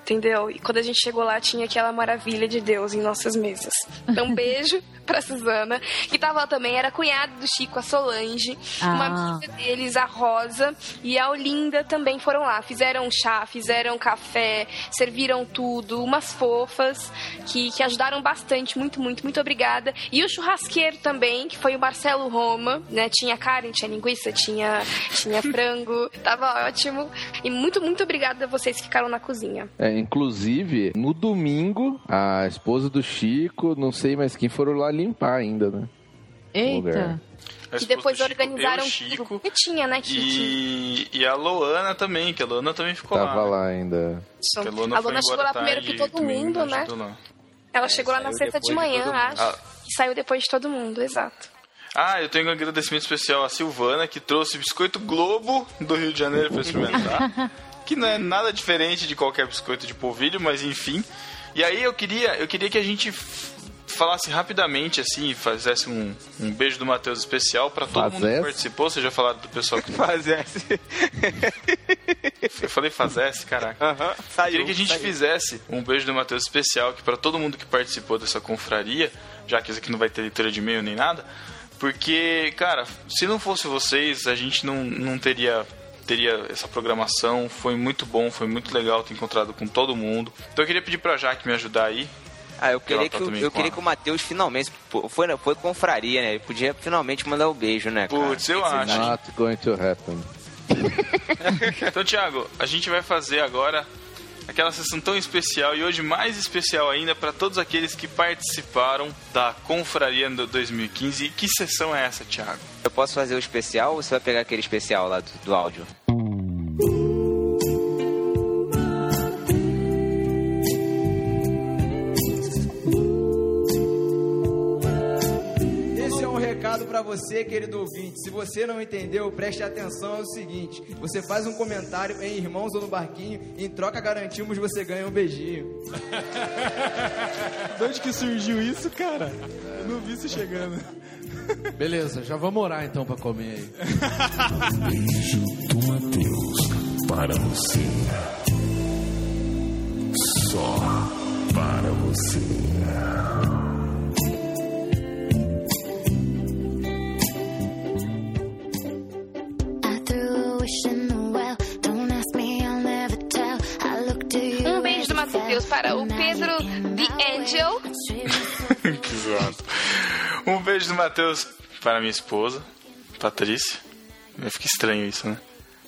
Entendeu? E quando a gente chegou lá, tinha aquela maravilha de Deus em nossas mesas. Então, um beijo pra Suzana. Que tava lá também, era cunhada do Chico, a Solange. Ah. Uma amiga deles, a Rosa. E a Olinda também foram lá. Fizeram chá, fizeram café, serviram tudo. Umas fofas que, que ajudaram bastante. Muito, muito, muito obrigada. E o churrasqueiro também, que foi o Marcelo Roma, né? Tinha carne, tinha linguiça, tinha, tinha frango. Tava ótimo. E muito, muito obrigada a vocês que ficaram na cozinha. É, inclusive, no domingo, a esposa do Chico, não sei mais quem, foram lá limpar ainda, né? Eita. Que depois Chico, organizaram eu, tudo. Chico, Porque tinha, né, e, e a Loana também, que a Loana também ficou Tava lá. lá ainda. Que a Luana A Luna chegou lá primeiro que todo mundo, né? Ela chegou lá na sexta de de manhã, mundo. acho. Ah. E saiu depois de todo mundo, exato. Ah, eu tenho um agradecimento especial à Silvana, que trouxe biscoito Globo do Rio de Janeiro para experimentar. que não é nada diferente de qualquer biscoito de polvilho, mas enfim. E aí eu queria, eu queria que a gente falasse rapidamente, assim, fizesse um, um beijo do Matheus especial para todo mundo que participou. Você já falaram do pessoal que Fazesse. Eu falei fazesse, caraca. Aham. Saiu. Queria que a gente saiu. fizesse um beijo do Matheus especial aqui para todo mundo que participou dessa confraria, já que isso aqui não vai ter leitura de e-mail nem nada. Porque, cara, se não fosse vocês, a gente não, não teria teria essa programação. Foi muito bom, foi muito legal ter encontrado com todo mundo. Então eu queria pedir pra Jaque me ajudar aí. Ah, eu queria que, tá eu com queria que o Matheus finalmente. Foi, foi confraria, né? Ele podia finalmente mandar o beijo, né? Putz, eu acho. Not going to happen. Então, Thiago, a gente vai fazer agora aquela sessão tão especial e hoje mais especial ainda para todos aqueles que participaram da Confraria do 2015. E que sessão é essa, Thiago? Eu posso fazer o especial ou você vai pegar aquele especial lá do, do áudio? Recado pra você, querido ouvinte. Se você não entendeu, preste atenção. É o seguinte: você faz um comentário em Irmãos ou no Barquinho, e em troca garantimos você ganha um beijinho. De onde que surgiu isso, cara? Eu não vi isso chegando. Beleza, já vamos orar então pra comer aí. Beijo do Mateus para você. Só para você. Um beijo do Matheus para o Pedro The Angel. que zoado. Um beijo do Matheus para minha esposa, Patrícia. Fica estranho isso, né?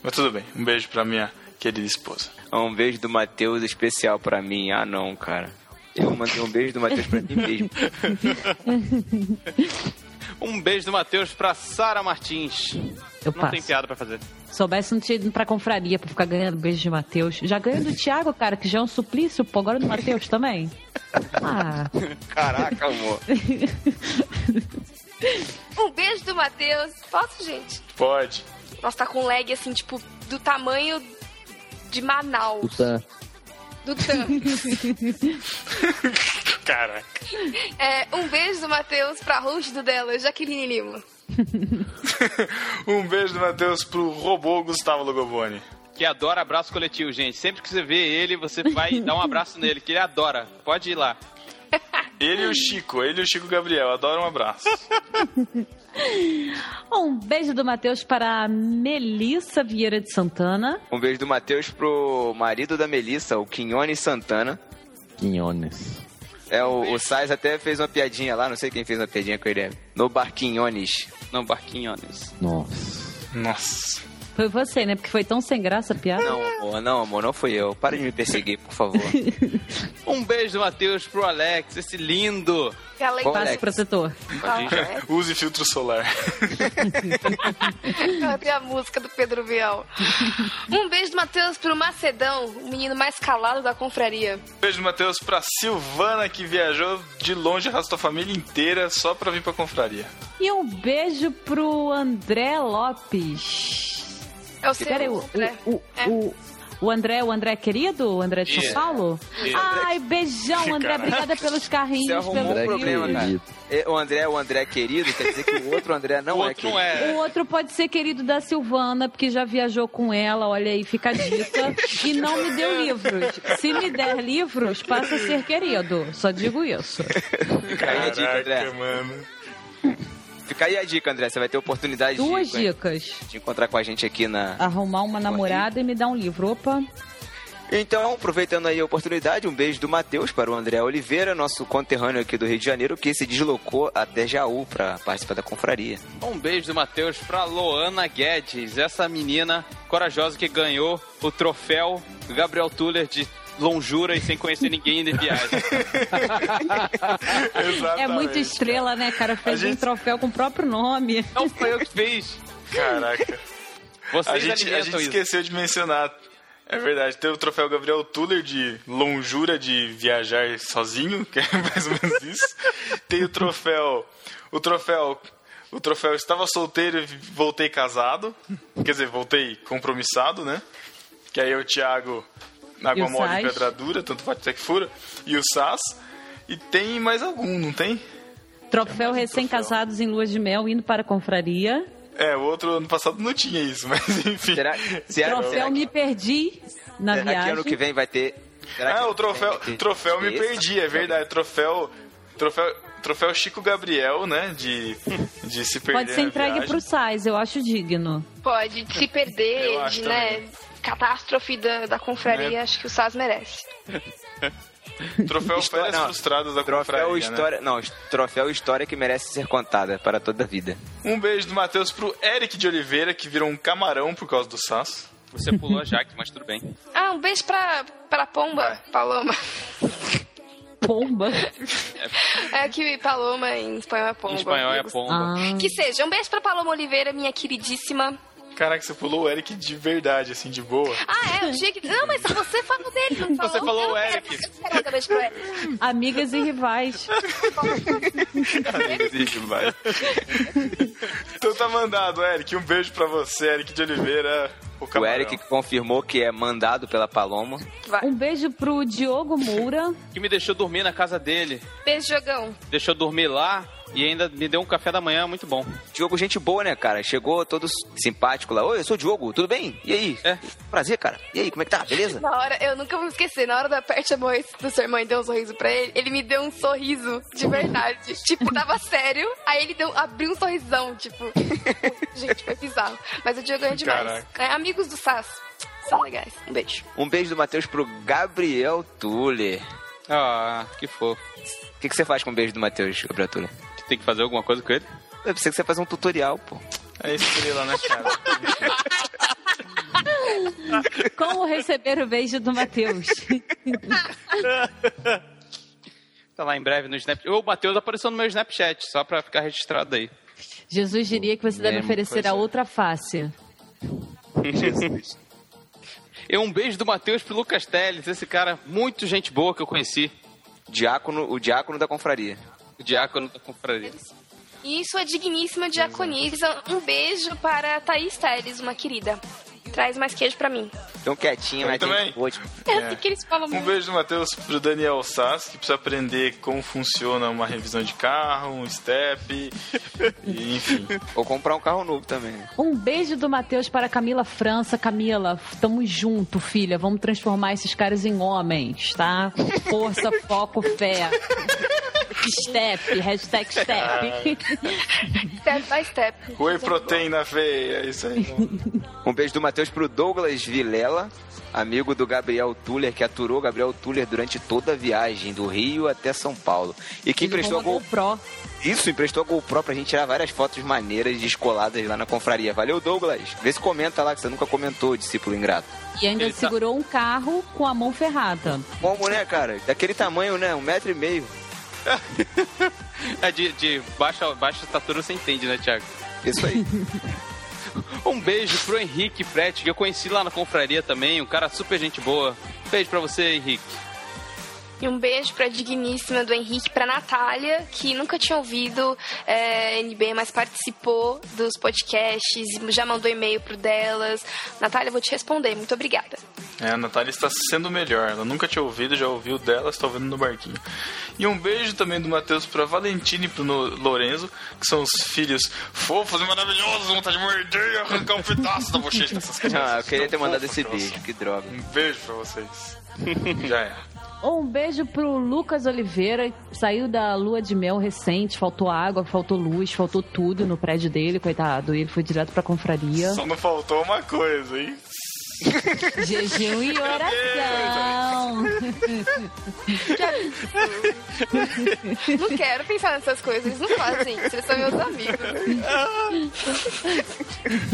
Mas tudo bem. Um beijo para minha querida esposa. Um beijo do Matheus especial pra mim. Ah, não, cara. Eu mandei um beijo do Matheus pra mim mesmo. Um beijo do Matheus pra Sara Martins. Eu Não passo. tem piada pra fazer. Soubesse não tinha ido pra confraria pra ficar ganhando beijo de Matheus. Já ganhei do Thiago, cara, que já é um suplício, pô, agora do Matheus também. Ah, Caraca, amor. Um beijo do Matheus. Posso, gente? Pode. Nossa, tá com lag assim, tipo, do tamanho de Manaus. Puta, Do Tan. Caraca. É, um beijo do Matheus pra host do dela, Jaqueline Lima. um beijo do Matheus pro robô Gustavo Logoboni. Que adora abraço coletivo, gente. Sempre que você vê ele, você vai dar um abraço nele, que ele adora. Pode ir lá. Ele e o Chico, ele e o Chico Gabriel, adoram um abraço. um beijo do Matheus para a Melissa Vieira de Santana. Um beijo do Matheus pro marido da Melissa, o Quinhone Santana. Quinhones. É, o, o Sais até fez uma piadinha lá, não sei quem fez uma piadinha com ele. No Barquinhones. No Barquinhones. Nossa. Nossa. Foi você, né? Porque foi tão sem graça a piada. Não, amor, não, amor, não fui eu. Para de me perseguir, por favor. Um beijo do Matheus pro Alex, esse lindo. Galera, Qual Passe Alex? protetor. Use filtro solar. Cadê a música do Pedro Bial? Um beijo do Matheus pro Macedão, o menino mais calado da confraria. Beijo, Matheus, pra Silvana, que viajou de longe, arrastou a família inteira só pra vir pra confraria. E um beijo pro André Lopes. É o seu, Peraí, o, né? o, o, É. o, o André, o André querido? O André de São Isso. Paulo? Isso. Ai, beijão, André. Obrigada pelos Você carrinhos, arrumou pelos um André problema, cara. querido. É, O André, o André querido, quer dizer que o outro André não o é outro querido. não é. O outro pode ser querido da Silvana, porque já viajou com ela, olha aí, fica a dica. e não me deu livros. Se me der livros, passa a ser querido. Só digo isso. Fica aí a dica, André. mano. Fica aí a dica, André. Você vai ter oportunidade Duas de, dicas. de encontrar com a gente aqui na. Arrumar uma namorada e me dar um livro. Opa. Então, aproveitando aí a oportunidade, um beijo do Matheus para o André Oliveira, nosso conterrâneo aqui do Rio de Janeiro, que se deslocou até Jaú para participar da confraria. Um beijo do Matheus pra Loana Guedes, essa menina corajosa que ganhou o troféu Gabriel Tuller de Lonjura e sem conhecer ninguém de viagem. Exatamente. É muito estrela, né, cara? Fez gente- um troféu com o próprio nome. Não foi eu que fiz. Caraca. Vocês A gente, a gente isso. esqueceu de mencionar. É verdade, tem o troféu Gabriel Tuller de lonjura de viajar sozinho, que é mais ou menos isso. Tem o troféu. O troféu. O troféu estava solteiro e voltei casado. Quer dizer, voltei compromissado, né? Que aí é o Thiago água mole e Sais. pedra dura, tanto faz até que fura. E o Sas. E tem mais algum, não tem? Troféu recém-casados em lua de mel indo para a confraria. É, o outro ano passado não tinha isso, mas enfim. Será, será, Troféu será, me perdi na será que viagem. ano que vem vai ter. será que Ah, o que troféu, ter troféu me perdi, é verdade. Troféu, troféu, troféu Chico Gabriel, né? De, de se perder. Pode ser entregue viagem. pro Sais, eu acho digno. Pode se perder, de, né? Catástrofe da, da confraria, É. acho que o SAS merece. Troféu História- Férias não, Frustradas da Troféu confraria, história. Não, troféu história que merece ser contada para toda a vida. né? Um beijo do Matheus pro Eric de Oliveira, que virou um camarão por causa do Sass. Você pulou a Jaque, mas tudo bem. Ah, um beijo pra, pra Pomba, Paloma. Pomba. É que Paloma em espanhol é Pomba. Em espanhol é pomba. Ah. Que seja, um beijo pra Paloma Oliveira, minha queridíssima. Caraca, você pulou o Eric de verdade, assim, de boa. Ah, é, eu tinha que... Não, mas você falou dele, não falou? Você falou Eu o Eric. quero beijo pro Eric. Amigas e rivais. Então tá mandado, Eric. Um beijo pra você, Eric de Oliveira. O, O. Eric confirmou que é mandado pela Paloma. Vai. Um beijo pro Diogo Moura. Que me deixou dormir na casa dele. Beijo, jogão. Deixou dormir lá e ainda me deu um café da manhã muito bom. Diogo, gente boa, né, cara? Chegou todo simpático lá. Oi, eu sou o Diogo, tudo bem? E aí? É. Prazer, cara. E aí, como é que tá? Beleza? Na hora, eu nunca vou esquecer, na hora da Perte Amor do seu irmão e deu um sorriso pra ele, ele me deu um sorriso de verdade. tipo, tava sério, aí ele deu, abriu um sorrisão, tipo. Gente, foi bizarro. Mas o Diogo é demais. É, amigos do SAS. São legais. Um beijo. Um beijo do Matheus pro Gabriel Tuller. Ah, que fofo. O que, que você faz com o beijo do Matheus, Gabriel Tuller? Tem que fazer alguma coisa com ele? Eu pensei que você faz um tutorial, pô. É estrela, né, cara? Como receber o beijo do Matheus? Tá lá em breve no Snapchat. O Matheus apareceu no meu Snapchat, só pra ficar registrado aí. Jesus diria que você deve oferecer pois a outra face. E um beijo do Matheus pro Lucas Teles, esse cara muito gente boa que eu conheci. Diácono, o diácono da confraria. O diácono da confraria. E sua digníssima diaconisa, um beijo para Thaís Teles, uma querida. Traz mais queijo pra mim. Tão quietinho, mas também. Eu É. sei que eles falam Um muito. beijo do Matheus pro Daniel Sass, que precisa aprender como funciona uma revisão de carro, um step, e, enfim. Ou comprar um carro novo também. Um beijo do Matheus para Camila França. Camila, tamo junto, filha. Vamos transformar esses caras em homens, tá? Força, foco, fé. Step, hashtag step. Step by step. Whey protein na veia, é isso aí. Um beijo do Matheus pro Douglas Vilela, amigo do Gabriel Tuller, que aturou Gabriel Tuller durante toda a viagem, do Rio até São Paulo. E que Ele emprestou a roubou Gol... Pro. Isso, emprestou a GoPro pra gente tirar várias fotos maneiras descoladas lá na confraria. Valeu, Douglas. Vê se comenta lá, que você nunca comentou, discípulo ingrato. E ainda Ele tá- segurou um carro com a mão ferrada. Como, né, cara? Daquele tamanho, né? Um metro e meio. É de, de baixa, baixa estatura você entende, né, Thiago? Isso aí. Um beijo pro Henrique Prete, que eu conheci lá na confraria também, um cara super gente boa. Beijo pra você, Henrique. E um beijo pra digníssima do Henrique, pra Natália, que nunca tinha ouvido é, NB, mas participou dos podcasts, e já mandou e-mail pro delas. Natália, eu vou te responder. Muito obrigada. É, a Natália está sendo melhor. Ela nunca tinha ouvido, já ouviu dela, está ouvindo no barquinho. E um beijo também do Matheus pra Valentina e pro No- Lorenzo, que são os filhos fofos e maravilhosos, vontade de morder e arrancar um pedaço da bochecha dessas crianças. Ah, eu queria ter mandado esse beijo, que droga. Um beijo pra vocês. já é. Um beijo pro Lucas Oliveira, saiu da lua de mel recente, faltou água, faltou luz, faltou tudo no prédio dele, coitado. E ele foi direto pra confraria. Só não faltou uma coisa, hein? Jejum e oração. Não quero pensar nessas coisas, não fazem isso, eles são meus amigos.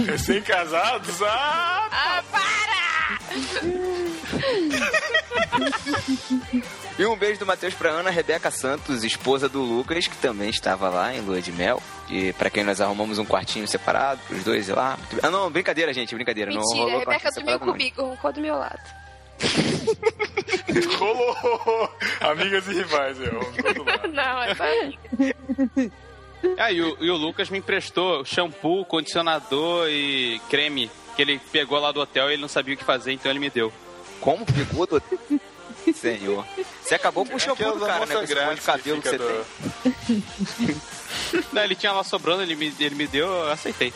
Recém-casados? Ah! Ah, para! E um beijo do Matheus pra Ana Rebeca Santos, esposa do Lucas, que também estava lá em Lua de Mel. E pra quem nós arrumamos um quartinho separado, pros dois ir lá. Ah, não, brincadeira, gente, brincadeira. não Mentira, a rolou Rebeca quartinho dormiu não. comigo, ficou do meu lado. Rolou! Amigas e rivais, eu. Lado. Não, é só amiga. Ah, e o, e o Lucas me emprestou shampoo, condicionador e creme que ele pegou lá do hotel e ele não sabia o que fazer, então ele me deu. Como pegou do... Senhor. Você acabou com o shampoo do Aquelas cara, né? Com esse monte de cabelo que que você tem. Não, ele tinha lá sobrando, ele me, ele me deu, eu aceitei.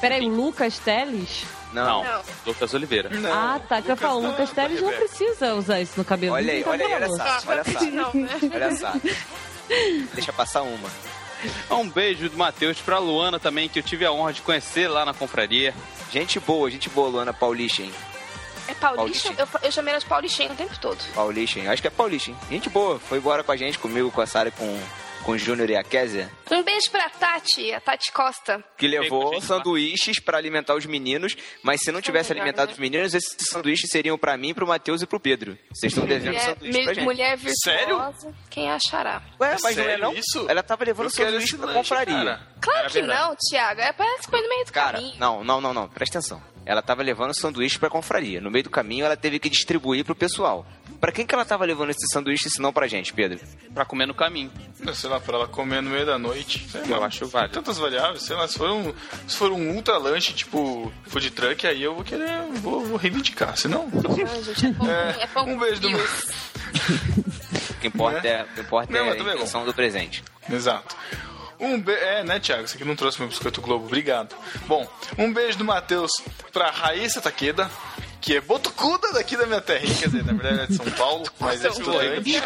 Peraí, o Lucas Teles? Não. Não. Lucas Oliveira. Não, ah, tá, que eu falo, não, Lucas Teles não precisa usar isso no cabelo. Olha aí, olha aí, olha só, olha só. Não, né? Olha só. Deixa passar uma. Um beijo do Matheus pra Luana também, que eu tive a honra de conhecer lá na confraria. Gente boa, gente boa, Luana Paulichen. É Paulicha? Paulichinha. Eu, eu chamei ela de Paulichinha o tempo todo. Paulichen, acho que é Paulichen. Gente boa, foi embora com a gente, comigo, com a Sara e com, com o Júnior e a Kézia. Um beijo pra Tati, a Tati Costa. Que levou gente sanduíches pra alimentar os meninos, mas se não tivesse melhor, alimentado né? os meninos, esses sanduíches seriam pra mim, pro Matheus e pro Pedro. Vocês estão devendo Mulher, sanduíche pra gente. mulher virtuosa. Sério? Quem achará? Ué, mas não é Sério não? isso? Ela tava levando sanduíche pra lanche, confraria. cara. Claro Era que verdade. não, Thiago. É parece que foi no meio do Cara, caminho. não, não, não, não, presta atenção. Ela tava levando sanduíche pra confraria. No meio do caminho, ela teve que distribuir pro pessoal. Pra quem que ela tava levando esse sanduíche, se não pra gente, Pedro? Pra comer no caminho. Sei lá, pra ela comer no meio da noite. Sei Eu lá, acho válido. Tantas variáveis, sei lá, se for um, se for um ultra lanche, tipo food truck, aí eu vou querer, vou, vou reivindicar, senão... Ai, gente, é pão, É, é um beijo do frios. O que importa é, o que importa Não, é a é bom. intenção do presente. Exato. Um be... É, né, Thiago? Você que não trouxe meu biscoito Globo. Obrigado. Bom, um beijo do Matheus pra Raíssa Taqueda, que é botucuda daqui da minha terrinha, quer dizer, na verdade é de São Paulo, mas é estudante.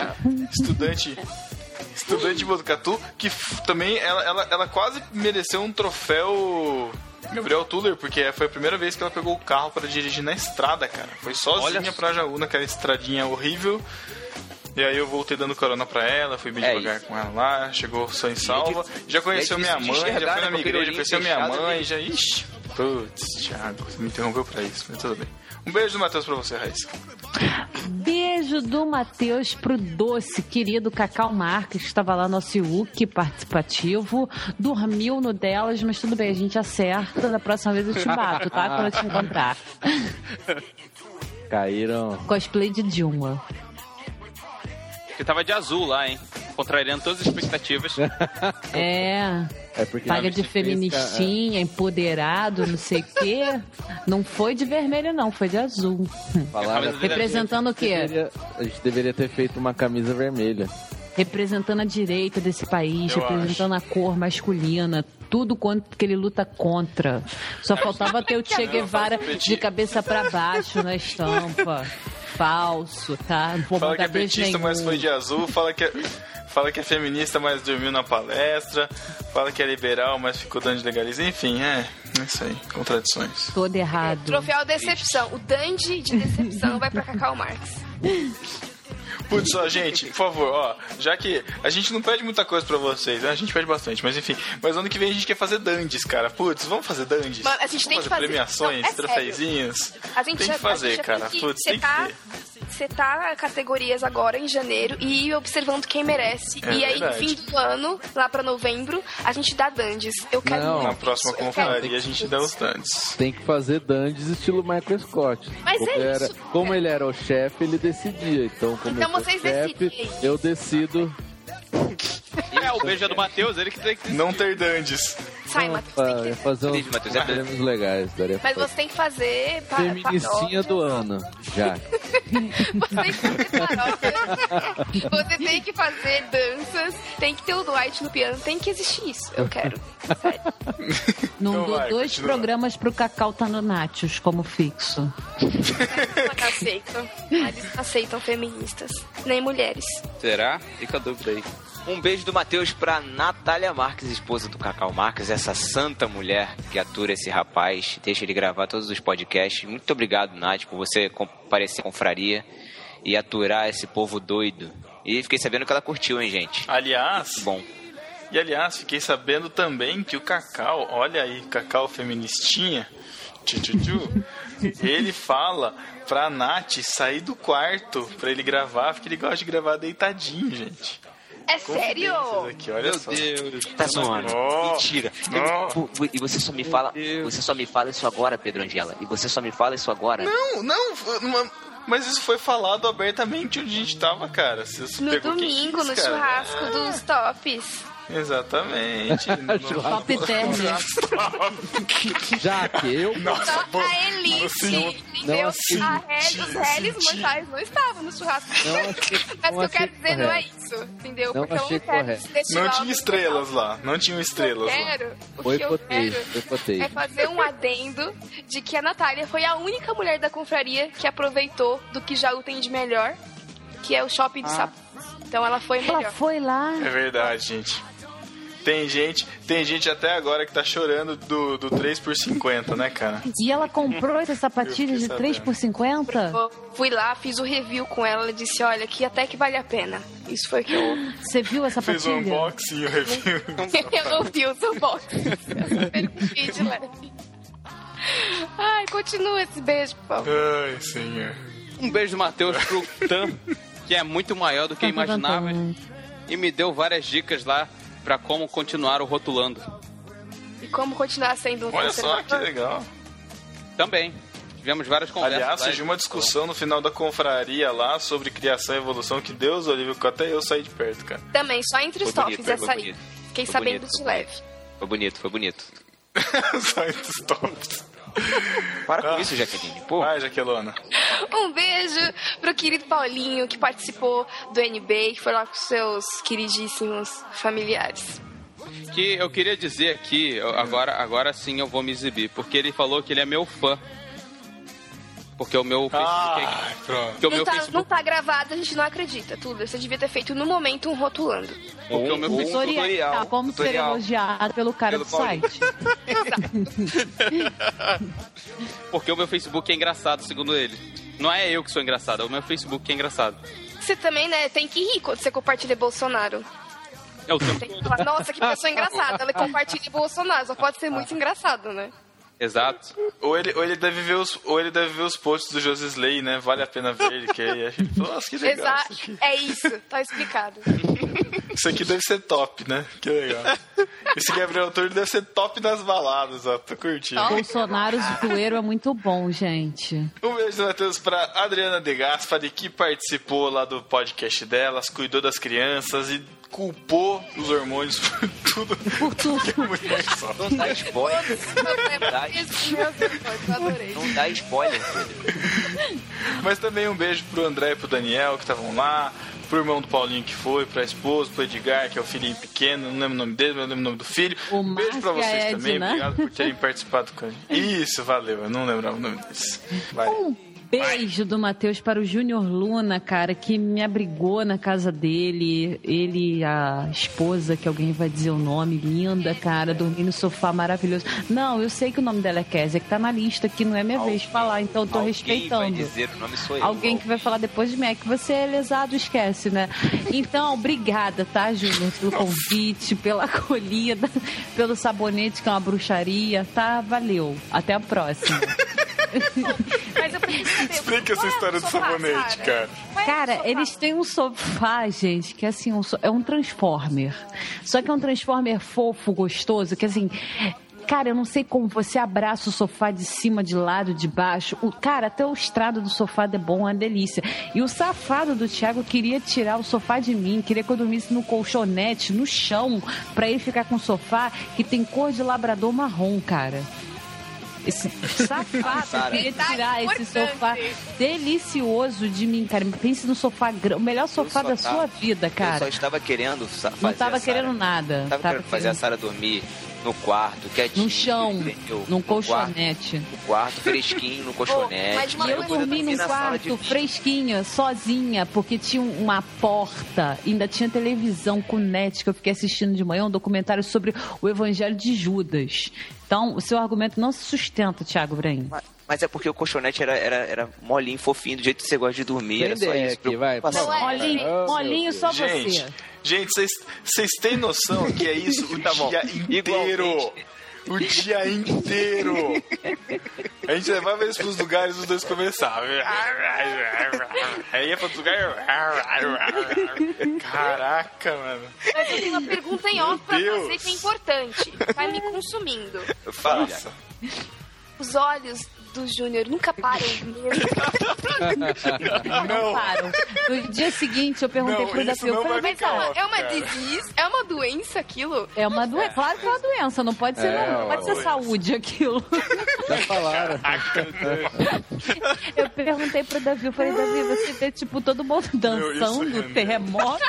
Estudante. Estudante de Botucatu, que também ela, ela, ela quase mereceu um troféu Gabriel Tuller, porque foi a primeira vez que ela pegou o carro pra dirigir na estrada, cara. Foi sozinha Olha pra Jaú, naquela estradinha horrível. E aí eu voltei dando carona pra ela, fui bem É devagar isso. com ela lá, chegou só em salva. Já conheceu é minha difícil de mãe, já foi na né, minha com aquele igreja, conheceu minha mãe, né? já. Ixi, putz, Thiago, você me interrompeu pra isso, mas tudo bem. Um beijo do Matheus pra você, Raíssa. Beijo do Matheus pro doce, querido Cacau Marques, que estava lá no Ciuc participativo. Dormiu no delas, mas tudo bem, a gente acerta. Da próxima vez eu te bato, tá? Quando eu te encontrar. Caíram. Cosplay de Dilma. Porque tava de azul lá, hein? Contrariando todas as expectativas. É. É porque Paga de feministinha, empoderado, não sei o quê. Não foi de vermelho, não, foi de azul. É Representando o quê? Deveria- a gente deveria ter feito uma camisa vermelha. Representando a direita desse país, Eu representando a cor masculina, tudo quanto que ele luta contra. Só faltava ter o Che Guevara de cabeça pra baixo na estampa. Falso, tá? Não vou Fala que é petista, mas foi de azul. Fala que é, fala que é feminista, mas dormiu na palestra. Fala que é liberal, mas ficou dando de legalismo. Enfim, é, é isso aí. Contradições. Todo errado. Troféu Decepção. O Dandy de Decepção vai pra Cacau Marx. Putz, ó, gente, por favor, ó, já que a gente não pede muita coisa pra vocês, né? A gente pede bastante, mas enfim. Mas ano que vem a gente quer fazer dandes, cara. Putz, vamos fazer dandes? Mano, a gente vamos tem que fazer fazer- premiações, Não, é troféuzinhos. A gente tem já, que fazer, cara. tem que Putz, tem que setar, ter. setar categorias agora em janeiro e ir observando quem merece. É e aí, no verdade. fim do ano, lá pra novembro, a gente dá dandes. Eu quero Não. Na próxima isso, confraria a gente dá os dandes. Tem que fazer dandes estilo Michael Scott. Mas como é ele isso, Era, como ele era o chefe, ele decidia. Então, como Então vocês decidem. eu decido. É, o beijo é do Matheus, ele que tem que. Não ter dandes. Sai, Matheus, tem que ter- fazer uns Matheus, é prêmios legais. Daria Mas pra você tem que fazer pa- paródias. do ano, já. Você tem que fazer paródias. Você tem que fazer danças. Tem que ter o Dwight no piano. Tem que existir isso. Eu quero. Sério. Não Então dou vai, dois continua. programas pro Cacau tá no Natius como fixo. Não aceitam. Eles não aceitam feministas. Nem mulheres. Será? Fica a dúvida aí. Um beijo do Matheus pra Natália Marques, esposa do Cacau Marques, essa santa mulher que atura esse rapaz, deixa ele gravar todos os podcasts. Muito obrigado, Nath, por você comparecer à confraria e aturar esse povo doido. E fiquei sabendo que ela curtiu, hein, gente? Aliás, Bom. E aliás, fiquei sabendo também que o Cacau, olha aí, Cacau feministinha, tchu, tchu, tchu, ele fala pra Nath sair do quarto pra ele gravar, porque ele gosta de gravar deitadinho, gente. É sério? Aqui, olha Meu só. Deus. Tá zoando. Oh. Mentira. Oh. E você só me fala, você só me fala isso agora, Pedro Angela. E você só me fala isso agora. Não, não, mas isso foi falado abertamente onde a gente tava, cara. Você No pegou quem domingo, quis, no cara. churrasco dos tops. Exatamente. Top Terner. Já que eu. Nossa, pô, a Elite, assim, entendeu? não aceito. A Hel- os réis mortais não estavam no churrasco. Não achei- Mas o que eu quero dizer não é correto. isso, entendeu? Não Porque eu não quero correto. não tinha estrelas lá, não que estrelas eu lá. quero, o Foi que eu poteio, quero é fazer um adendo de que a Natália foi a única mulher da confraria que aproveitou do que Jaú tem de melhor, que é o shopping Ah. do sapato. Então ela foi Ela melhor. foi lá. É verdade, gente. Tem gente, tem gente até agora que tá chorando do, do 3 por 50, né, cara? E ela comprou essas sapatilhas de Eu fiquei 3 por 50? Eu fui lá, fiz o review com ela, ela disse, olha, aqui até que vale a pena. Isso foi o que eu... Você viu essa Fez um sapatilha? unboxing, o review. eu não vi os unboxings. Eu de leve. Ai, continua esse beijo, por favor. Ai, senhor. Um beijo do Matheus pro Tan, que é muito maior do que eu imaginava. E me deu várias dicas lá pra como continuar o rotulando. E como continuar sendo um Olha só que legal. Também. Tivemos várias conversas. Aliás, surgiu uma discussão no final da confraria lá sobre criação e evolução que Deus, Olívio, que até eu saí de perto, cara. Também, só entre os tops essa aí. Fiquei Foi sabendo bonito, de foi leve. Foi bonito, foi bonito. Só entre os tops. Para com Ah. isso, Jaqueline. Pô, Vai, Jaquelona. Um beijo pro querido Paulinho, que participou do NB, que foi lá com seus queridíssimos familiares. Que eu queria dizer aqui, agora, agora sim eu vou me exibir, porque ele falou que ele é meu fã. Porque o meu Facebook. Ah, pronto. porque o Não meu tá, Facebook. não tá gravado, a gente não acredita. Tudo. Você devia ter feito no momento um rotulando. Porque o meu Um Facebook. Tutorial. Tá, como ser elogiado pelo cara Pelo do Paulinho. site. Porque o meu Facebook é engraçado, segundo ele. Não é eu que sou engraçado, é o meu Facebook que é engraçado. Você também, né, tem que rir quando você compartilha Bolsonaro. É o tempo Tem que falar, nossa, que pessoa engraçada. Ela compartilha Bolsonaro. Só pode ser muito engraçado, né? Exato. Ou ele, ou, ele deve ver os, ou ele deve ver os posts do José Slay, né? Vale a pena ver ele, que aí a gente fala, nossa, que legal Exato. isso aqui. É isso, tá explicado. Isso aqui deve ser top, né? Que legal. Esse Gabriel Torre deve ser top nas baladas, ó. Tô curtindo. Bolsonaro zoeiro é muito bom, gente. Um beijo, Matheus, pra Adriana De Gaspari, que participou lá do podcast delas, cuidou das crianças e culpou os hormônios por tudo Por tudo. que a mulher sofre. não dá spoiler. Isso, meu Deus, eu adorei. Não dá spoiler. Mas também um beijo pro André e pro Daniel, que estavam lá, pro irmão do Paulinho que foi, pra esposa, pro Edgar, que é o filhinho pequeno, não lembro o nome dele, mas eu lembro o nome do filho. O um beijo pra vocês Ed, também, né? obrigado por terem participado com a gente. Isso, valeu, eu não lembrava o nome deles. Vai. Um beijo do Matheus para o Júnior Luna, cara, que me abrigou na casa dele. Ele e a esposa, que alguém vai dizer o nome, linda, cara, dormindo no sofá maravilhoso. Não, eu sei que o nome dela é Kézia, que tá na lista, que não é minha vez de falar, então eu tô Alguém respeitando. vai dizer o nome sou eu. Alguém que vai falar depois de mim, é que você é lesado, esquece, né? Então, obrigada, tá, Júnior, pelo convite, pela acolhida, pelo sabonete, que é uma bruxaria, tá? Valeu. Até a próxima. Mas eu preciso. Explica essa é história do sofá, sabonete, cara. É Cara, eles têm um sofá, gente, que assim, um so- é um Transformer. Só que é um Transformer fofo, gostoso, que assim. Cara, eu não sei como você abraça o sofá de cima, de lado, de baixo. O, cara, até o estrado do sofá é bom, é uma delícia. E o safado do Thiago queria tirar o sofá de mim, queria que eu dormisse no colchonete, no chão, pra ele ficar com o sofá que tem cor de labrador marrom, cara. Esse safado queria tirar esse sofá delicioso de mim, cara. Pense no sofá, o melhor sofá da tava- sua vida, Eu só cara. estava querendo fazer Não tava a Sara- querendo nada. Tava, Tava querendo fazer a Sara dormir no quarto, quietinho. No chão, entendeu? num No quarto, colchonete. no quarto, fresquinho, no colchonete. E eu dormi num quarto fresquinha, sozinha, porque tinha uma porta, ainda tinha televisão com net que eu fiquei assistindo de manhã, um documentário sobre o Evangelho de Judas. Então, o seu argumento não se sustenta, Thiago Brain. Mas, mas é porque o colchonete era, era, era molinho, fofinho, do jeito que você gosta de dormir. Tem Era só isso. aqui, vai. Não é. Molinho, meu molinho só Gente, você. Gente, vocês- têm noção que é isso o Tá bom. dia inteiro? Igualmente. O dia inteiro. A gente levava eles pros lugares os dois começavam. Aí ia pra outro lugar. Caraca, mano. Mas eu tenho uma pergunta em off pra Deus. você que é importante. Vai me consumindo. Nossa. Os olhos do Júnior nunca param mesmo. Não, Não. param. No dia seguinte, eu perguntei Não, pro Davi, eu não falei, mas off, É uma disease? É uma doença aquilo? é uma doença. Claro que é uma doença, não pode ser, É, não, pode ser saúde aquilo. Já falaram. Eu perguntei pro Davi, eu falei, Davi, você vê, tipo, todo mundo dançando, rendeu. terremoto.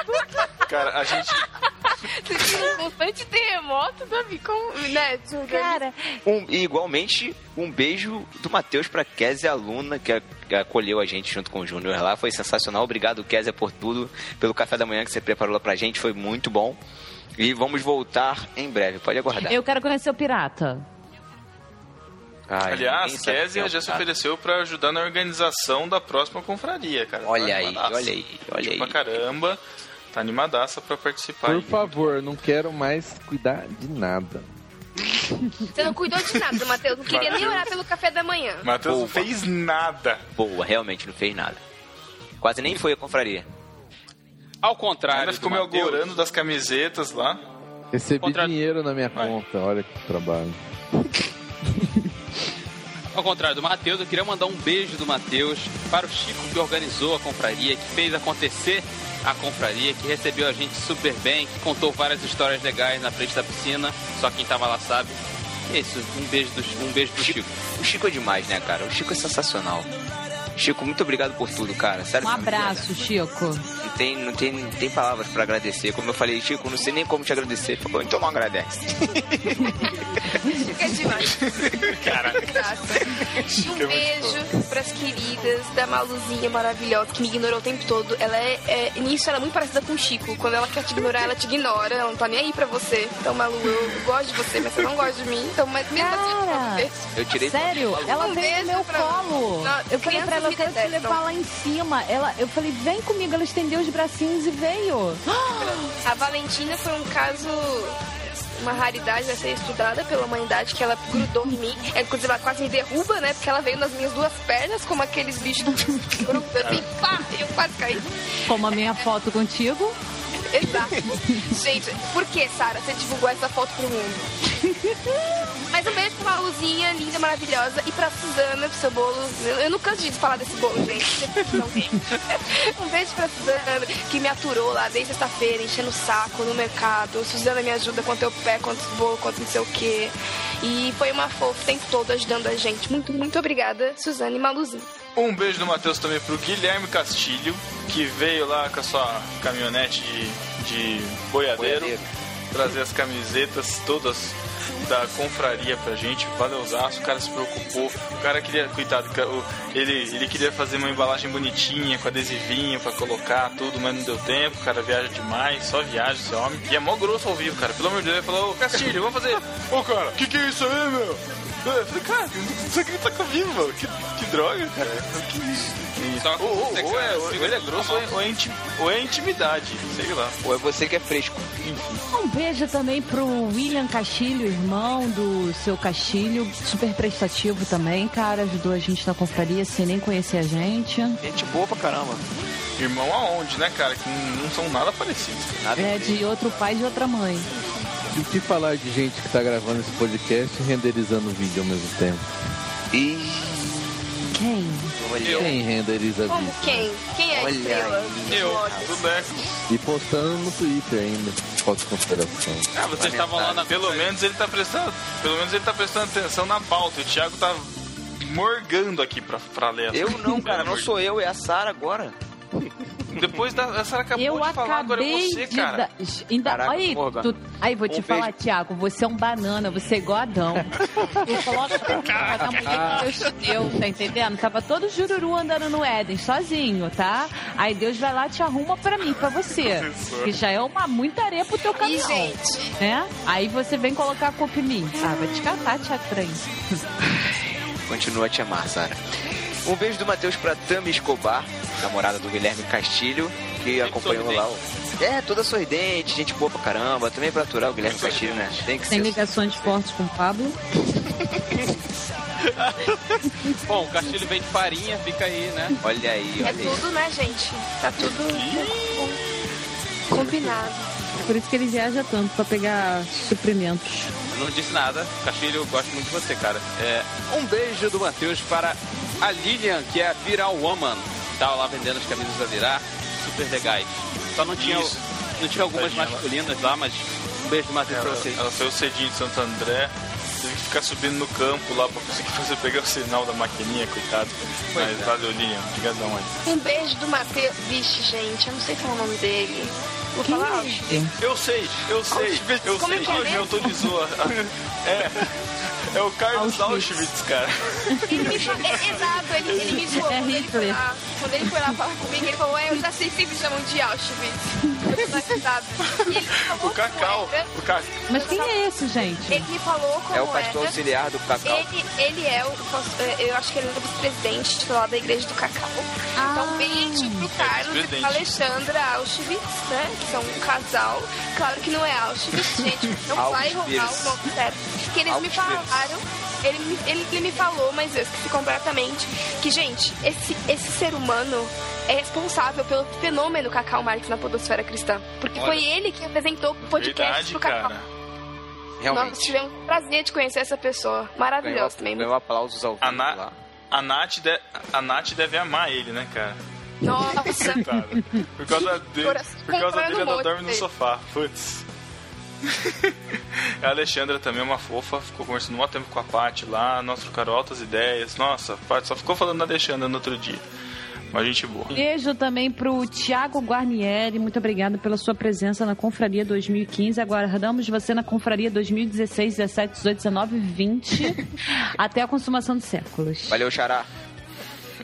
Cara, a gente. Você tira um constante terremoto, Davi, como... Né, Júnior? Cara, Um- e igualmente, um beijo do Matheus pra Kézia, aluna, que, acolheu a gente junto com o Júnior lá. Foi sensacional. Obrigado, Kézia, por tudo. Pelo café da manhã que você preparou lá pra gente. Foi muito bom. E vamos voltar em breve. Pode aguardar. eu quero conhecer o pirata. Ai, Aliás, Kézia é já se ofereceu pra ajudar na organização da próxima confraria, cara. Olha Tá aí, animadaça. olha aí, olha Tipo aí. Pra caramba. Tá animadaça pra participar. Por aí. favor, não quero mais cuidar de nada. Você não cuidou de nada, Matheus. Não queria nem Matheus. orar pelo café da manhã. Matheus não fez nada. Boa, realmente não fez nada. Quase nem foi a confraria. Ao contrário. Ainda ficou me agorando das camisetas lá. Recebi Contra- dinheiro na minha Vai. conta, olha que trabalho. Ao contrário do Matheus, eu queria mandar um beijo do Matheus para o Chico que organizou a confraria, que fez acontecer a confraria, que recebeu a gente super bem, que contou várias histórias legais na frente da piscina, só quem tava lá sabe. É isso, um beijo, do, um beijo pro Chico. O Chico é demais, né, cara? O Chico é sensacional. Chico, muito obrigado por tudo, cara. Sério. Um abraço, Chico. Não tem, não, tem, não tem palavras pra agradecer. Como eu falei, Chico, não sei nem como te agradecer. Falou, então não agradece. Fica demais. Caraca. Um beijo pras queridas da Maluzinha maravilhosa que me ignorou o tempo todo. Ela é, é nisso ela é muito parecida com o Chico. Quando ela quer te ignorar, ela te ignora. Ela não tá nem aí pra você. Então, Malu, eu gosto de você, mas você não gosta de mim. Então, mas mesmo assim, eu tirei sério, ela Um veio no meu pra- colo. Não, eu falei pra ela, eu me quero te levar lá em cima. Ela, eu falei, vem comigo. Ela estendeu os bracinhos e veio. A Valentina foi um caso, uma raridade a ser estudada pela humanidade, que ela grudou em mim. É, Inclusive, ela quase me derruba, né? Porque ela veio nas minhas duas pernas, como aqueles bichos assim, pá, eu quase caí. Como a minha foto contigo. Exato. Gente, por que, Sara, você divulgou essa foto pro mundo? Mas um beijo pra Maluzinha, linda, maravilhosa, e pra Suzana, pro seu bolo. Eu, não canso de falar desse bolo, gente. Um beijo pra Suzana, que me aturou lá desde sexta-feira, enchendo o saco no mercado. Suzana me ajuda quanto eu pé, quanto bolo, quanto não sei o quê. E foi uma fofa o tempo todo ajudando a gente. Muito, muito obrigada, Suzana e Maluzinha. Um beijo do Matheus também pro Guilherme Castilho, que veio lá com a sua caminhonete de, de boiadeiro, Boiadeiro. trazer as camisetas todas da confraria pra gente. Valeuzaço, o cara se preocupou. O cara queria, coitado, ele, ele queria fazer uma embalagem bonitinha, com adesivinho pra colocar tudo, mas não deu tempo. O cara viaja demais, só viaja esse homem. E é mó grosso ao vivo, cara. Pelo amor de Deus, ele falou, ô Castilho, vamos fazer. Ô cara, que que é isso aí, meu? Eu falei, cara, isso aqui tá comigo, mano. Que, que droga, cara. Que isso? Que... Só Ou, ou, ou é, ou ele é grosso ou é, ou é inti- ou é intimidade, sei lá. Ou é você que é fresco. Um beijo também pro William Castilho, irmão do seu Castilho, super prestativo também, cara, ajudou a gente na confraria sem nem conhecer a gente. Gente boa pra caramba. Irmão aonde, né, cara? Que não, não são nada parecidos. Nada É de outro pai e de outra mãe. E o que falar de gente que tá gravando esse podcast e renderizando o vídeo ao mesmo tempo? E Quem? Quem renderiza Como vídeo? quem? Quem é a Olha estrela? Eu, tudo é. E postando no Twitter ainda, pós-consideração. Ah, vocês estavam lá na Pelo menos ele tá prestando. Pelo menos ele tá prestando atenção na pauta. O Thiago tá morgando aqui pra, pra ler. Eu não, cara, não sou eu, é a Sara agora. Depois da. A Senhora acabou Eu de falar, agora é acabei você, de cara. dar. Ainda... Caraca, aí, tu... aí, vou te Um falar, beijo. Thiago, você é um banana, você é igual Adão. Tu coloca da mulher que Deus te deu, tá entendendo? Tava todo jururu andando no Éden, sozinho, tá? Aí Deus vai lá e te arruma pra mim, pra você. Que já é uma muita areia pro teu E, caminhão. gente, Né? Aí você vem colocar a culpa em mim. Ah, vai te catar, Thiago Trem. Continua a te amar, Sara. Um beijo do Matheus pra Tami Escobar, namorada do Guilherme Castilho, que acompanhou lá o. É, toda sorridente, gente boa pra caramba. Também pra aturar o Guilherme Castilho, né? Tem que Tem ser. ligações fortes com o Pablo. Bom, o Castilho vem de farinha, fica aí, né? Olha aí, é olha aí. tudo, né, gente? Tá tudo combinado. Por isso que ele viaja tanto, pra pegar suprimentos. Eu não disse nada. Castilho, eu gosto muito de você, cara. É, um beijo do Matheus para a Lilian, que é a Viral Woman. Tava lá vendendo as camisas da Virar, super legais. Só não tinha, Isso. não tinha algumas Tadinha, masculinas lá, mas um beijo do Matheus pra Ela, vocês. ela saiu cedinho de Santo André. Teve que ficar subindo no campo lá pra conseguir fazer pegar o sinal da maquininha, coitado. Mas é. valeu, Lilian. Obrigadão aí. Um beijo do Matheus. Vixe, gente, eu não sei falar o nome dele. Vou falar. Eu sei, eu sei, eu Como é sei. que é Ele me mesmo? autorizou. a- É. É o Carlos Auschwitz, cara. Ele me falou, é, exato, ele, ele me falou. É quando, ele foi Hitler. lá, quando ele foi lá falar comigo, ele falou, é, eu já sei que sempre chamam de Auschwitz. Me O Cacau. O Ca... Mas quem é esse, gente? Ele me falou como É o pastor era. auxiliar do Cacau. Ele, ele é o, eu acho que ele é o vice-presidente lá da igreja do Cacau. Então, beijo pro Carlos e pra Alexandra Auschwitz, né? Que são um casal. Claro que não é Auschwitz, gente. Não vai roubar o nome certo. Que eles me Auschwitz. Ele, me- ele, ele me falou, mas eu esqueci completamente. Que, gente, esse, esse ser humano é responsável pelo fenômeno Cacau Marx na podosfera cristã. Porque Olha. foi ele que apresentou o podcast Verdade, pro Cacau. cara. Nós Realmente. tivemos o prazer de conhecer essa pessoa. Maravilhosa também. ganhou aplausos ao A, vivo Na... lá. a, Nath de... a Nath deve amar ele, né, cara? Nossa. Coitada. Por causa dele, por causa dele ela um dorme no dele. sofá. Putz. a Alexandra também é uma fofa, ficou conversando um tempo com a Paty lá, nós trocaram altas ideias. Nossa, a Paty só ficou falando da Alexandra no outro dia. Uma gente boa. Beijo também pro Tiago Guarnieri. Muito obrigado pela sua presença na Confraria 2015. Aguardamos você na Confraria 2016, 17, 18, 19, 20. até a consumação dos séculos. Valeu, Xará.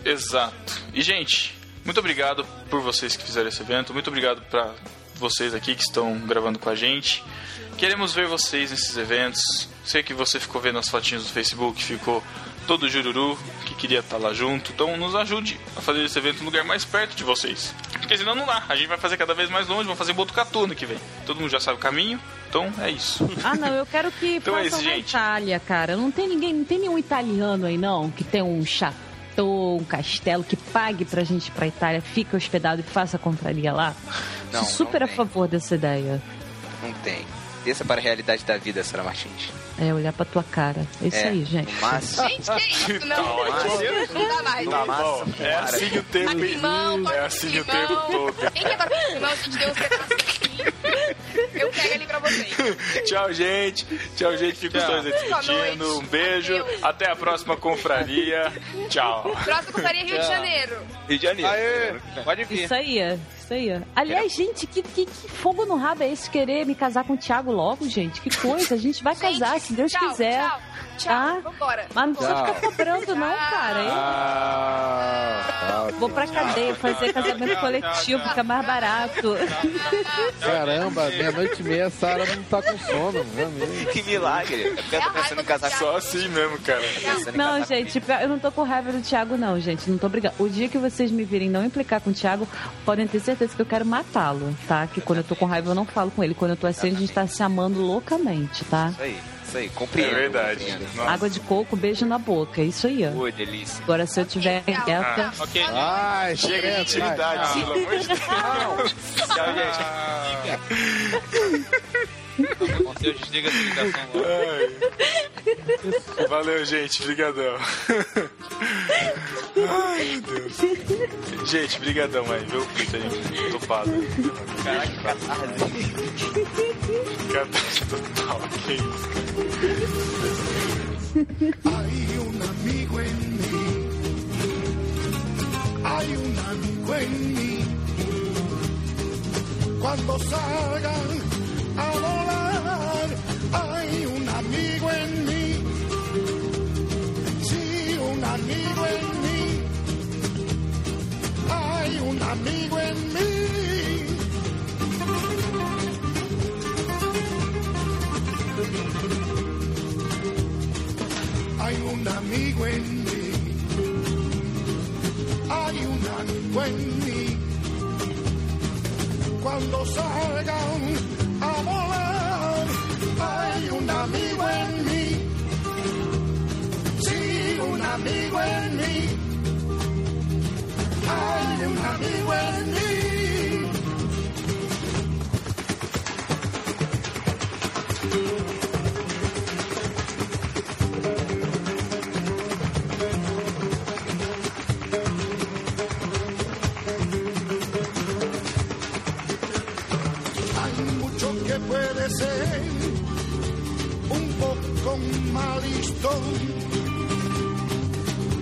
Exato. E, gente, muito obrigado por vocês que fizeram esse evento. Muito obrigado pra vocês aqui que estão gravando com a gente. Queremos ver vocês nesses eventos. Sei que você ficou vendo as fotinhas do Facebook, ficou todo jururu que queria estar lá junto. Então nos ajude a fazer esse evento no lugar mais perto de vocês. Porque senão não dá. A gente vai fazer cada vez mais longe, vamos fazer Botucatu ano que vem. Todo mundo já sabe o caminho, então é isso. Ah, não, eu quero que Então é façam isso, na gente. Itália, cara. Não tem ninguém, não tem nenhum italiano aí, não, que tem um chateau, um castelo, que pague pra gente ir pra Itália, fique hospedado e faça a confraria lá. Não, super não a tem. favor dessa ideia. Não tem. Desça para a realidade da vida, Sara Martins. É, olhar pra tua cara. É isso É, aí, gente. Máximo. Gente, que isso? Não, Tá não, ótimo. não dá mais. No máximo. É assim o tempo. Limão, É assim o tempo todo. Quem quer tocar limão? A gente deu aqui. Eu pego ali pra vocês. Tchau, gente. Tchau, gente. Fica os Tchau. dois noite. Um beijo. Adeus. Até a próxima confraria. Tchau. Próximo faria Rio de Janeiro. Rio de Janeiro. Aê, pode vir. Isso aí, isso aí. Aliás, gente, que, que, que fogo no rabo é esse querer me casar com o Thiago logo, gente? Que coisa, a gente vai casar, Gente, se Deus tchau, quiser. Tchau, tchau. Tá? Vambora. Mas não precisa ficar cobrando, não, cara. Ah, vou pra cadeia fazer casamento coletivo, fica mais barato. caramba, meia-noite e meia a Sara não tá com sono, meu. Que milagre. Eu tô pensando em casar Só assim mesmo, cara. Não, casar gente, eu não tô com raiva do Thiago, não, gente. Não tô brigando. O dia que vocês me virem não implicar com o Thiago, podem ter certeza que eu quero matá-lo, tá? Que quando eu tô com raiva eu não falo com ele. Quando eu tô assim, a gente tá se amando loucamente, tá? Isso aí, isso aí. É Compreendo. verdade. compreendo. Nossa. Água de coco, beijo na boca. É isso aí, ó. Ui, delícia. Agora, se eu tiver Tchau. quieta. Ok, Ai, Chega de intimidade, pelo amor de Deus. Tchau, gente. Deus desliga essa ligação agora. Ai. Valeu, gente. Brigadão. Ai, meu Deus. Gente, brigadão aí, viu? Por terem topado. Caraca, catarse. Catástrofe total. Que isso. Hay un amigo en mí. Hay un amigo en mí. Cuando salgan a hay un amigo en mí. Sí, un amigo en mí. Hay un amigo en mí. Hay un amigo en mí. Hay un amigo en mí. Cuando salgan a volar, hay un amigo en mí. Sí, un amigo en mí. Hay un amigo en mí.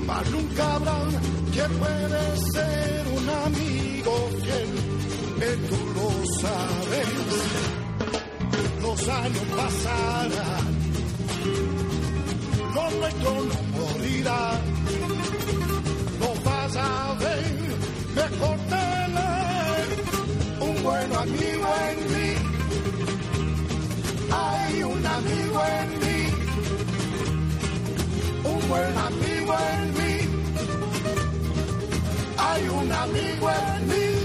Mas nunca habrá que puede ser un amigo fiel, que tú lo sabes. Los años pasarán, lo nuestro no morirá. Lo vas a ver mejor tener un buen amigo en mí. Hay un amigo en mí. Amigo en mí. Hay un amigo en mí.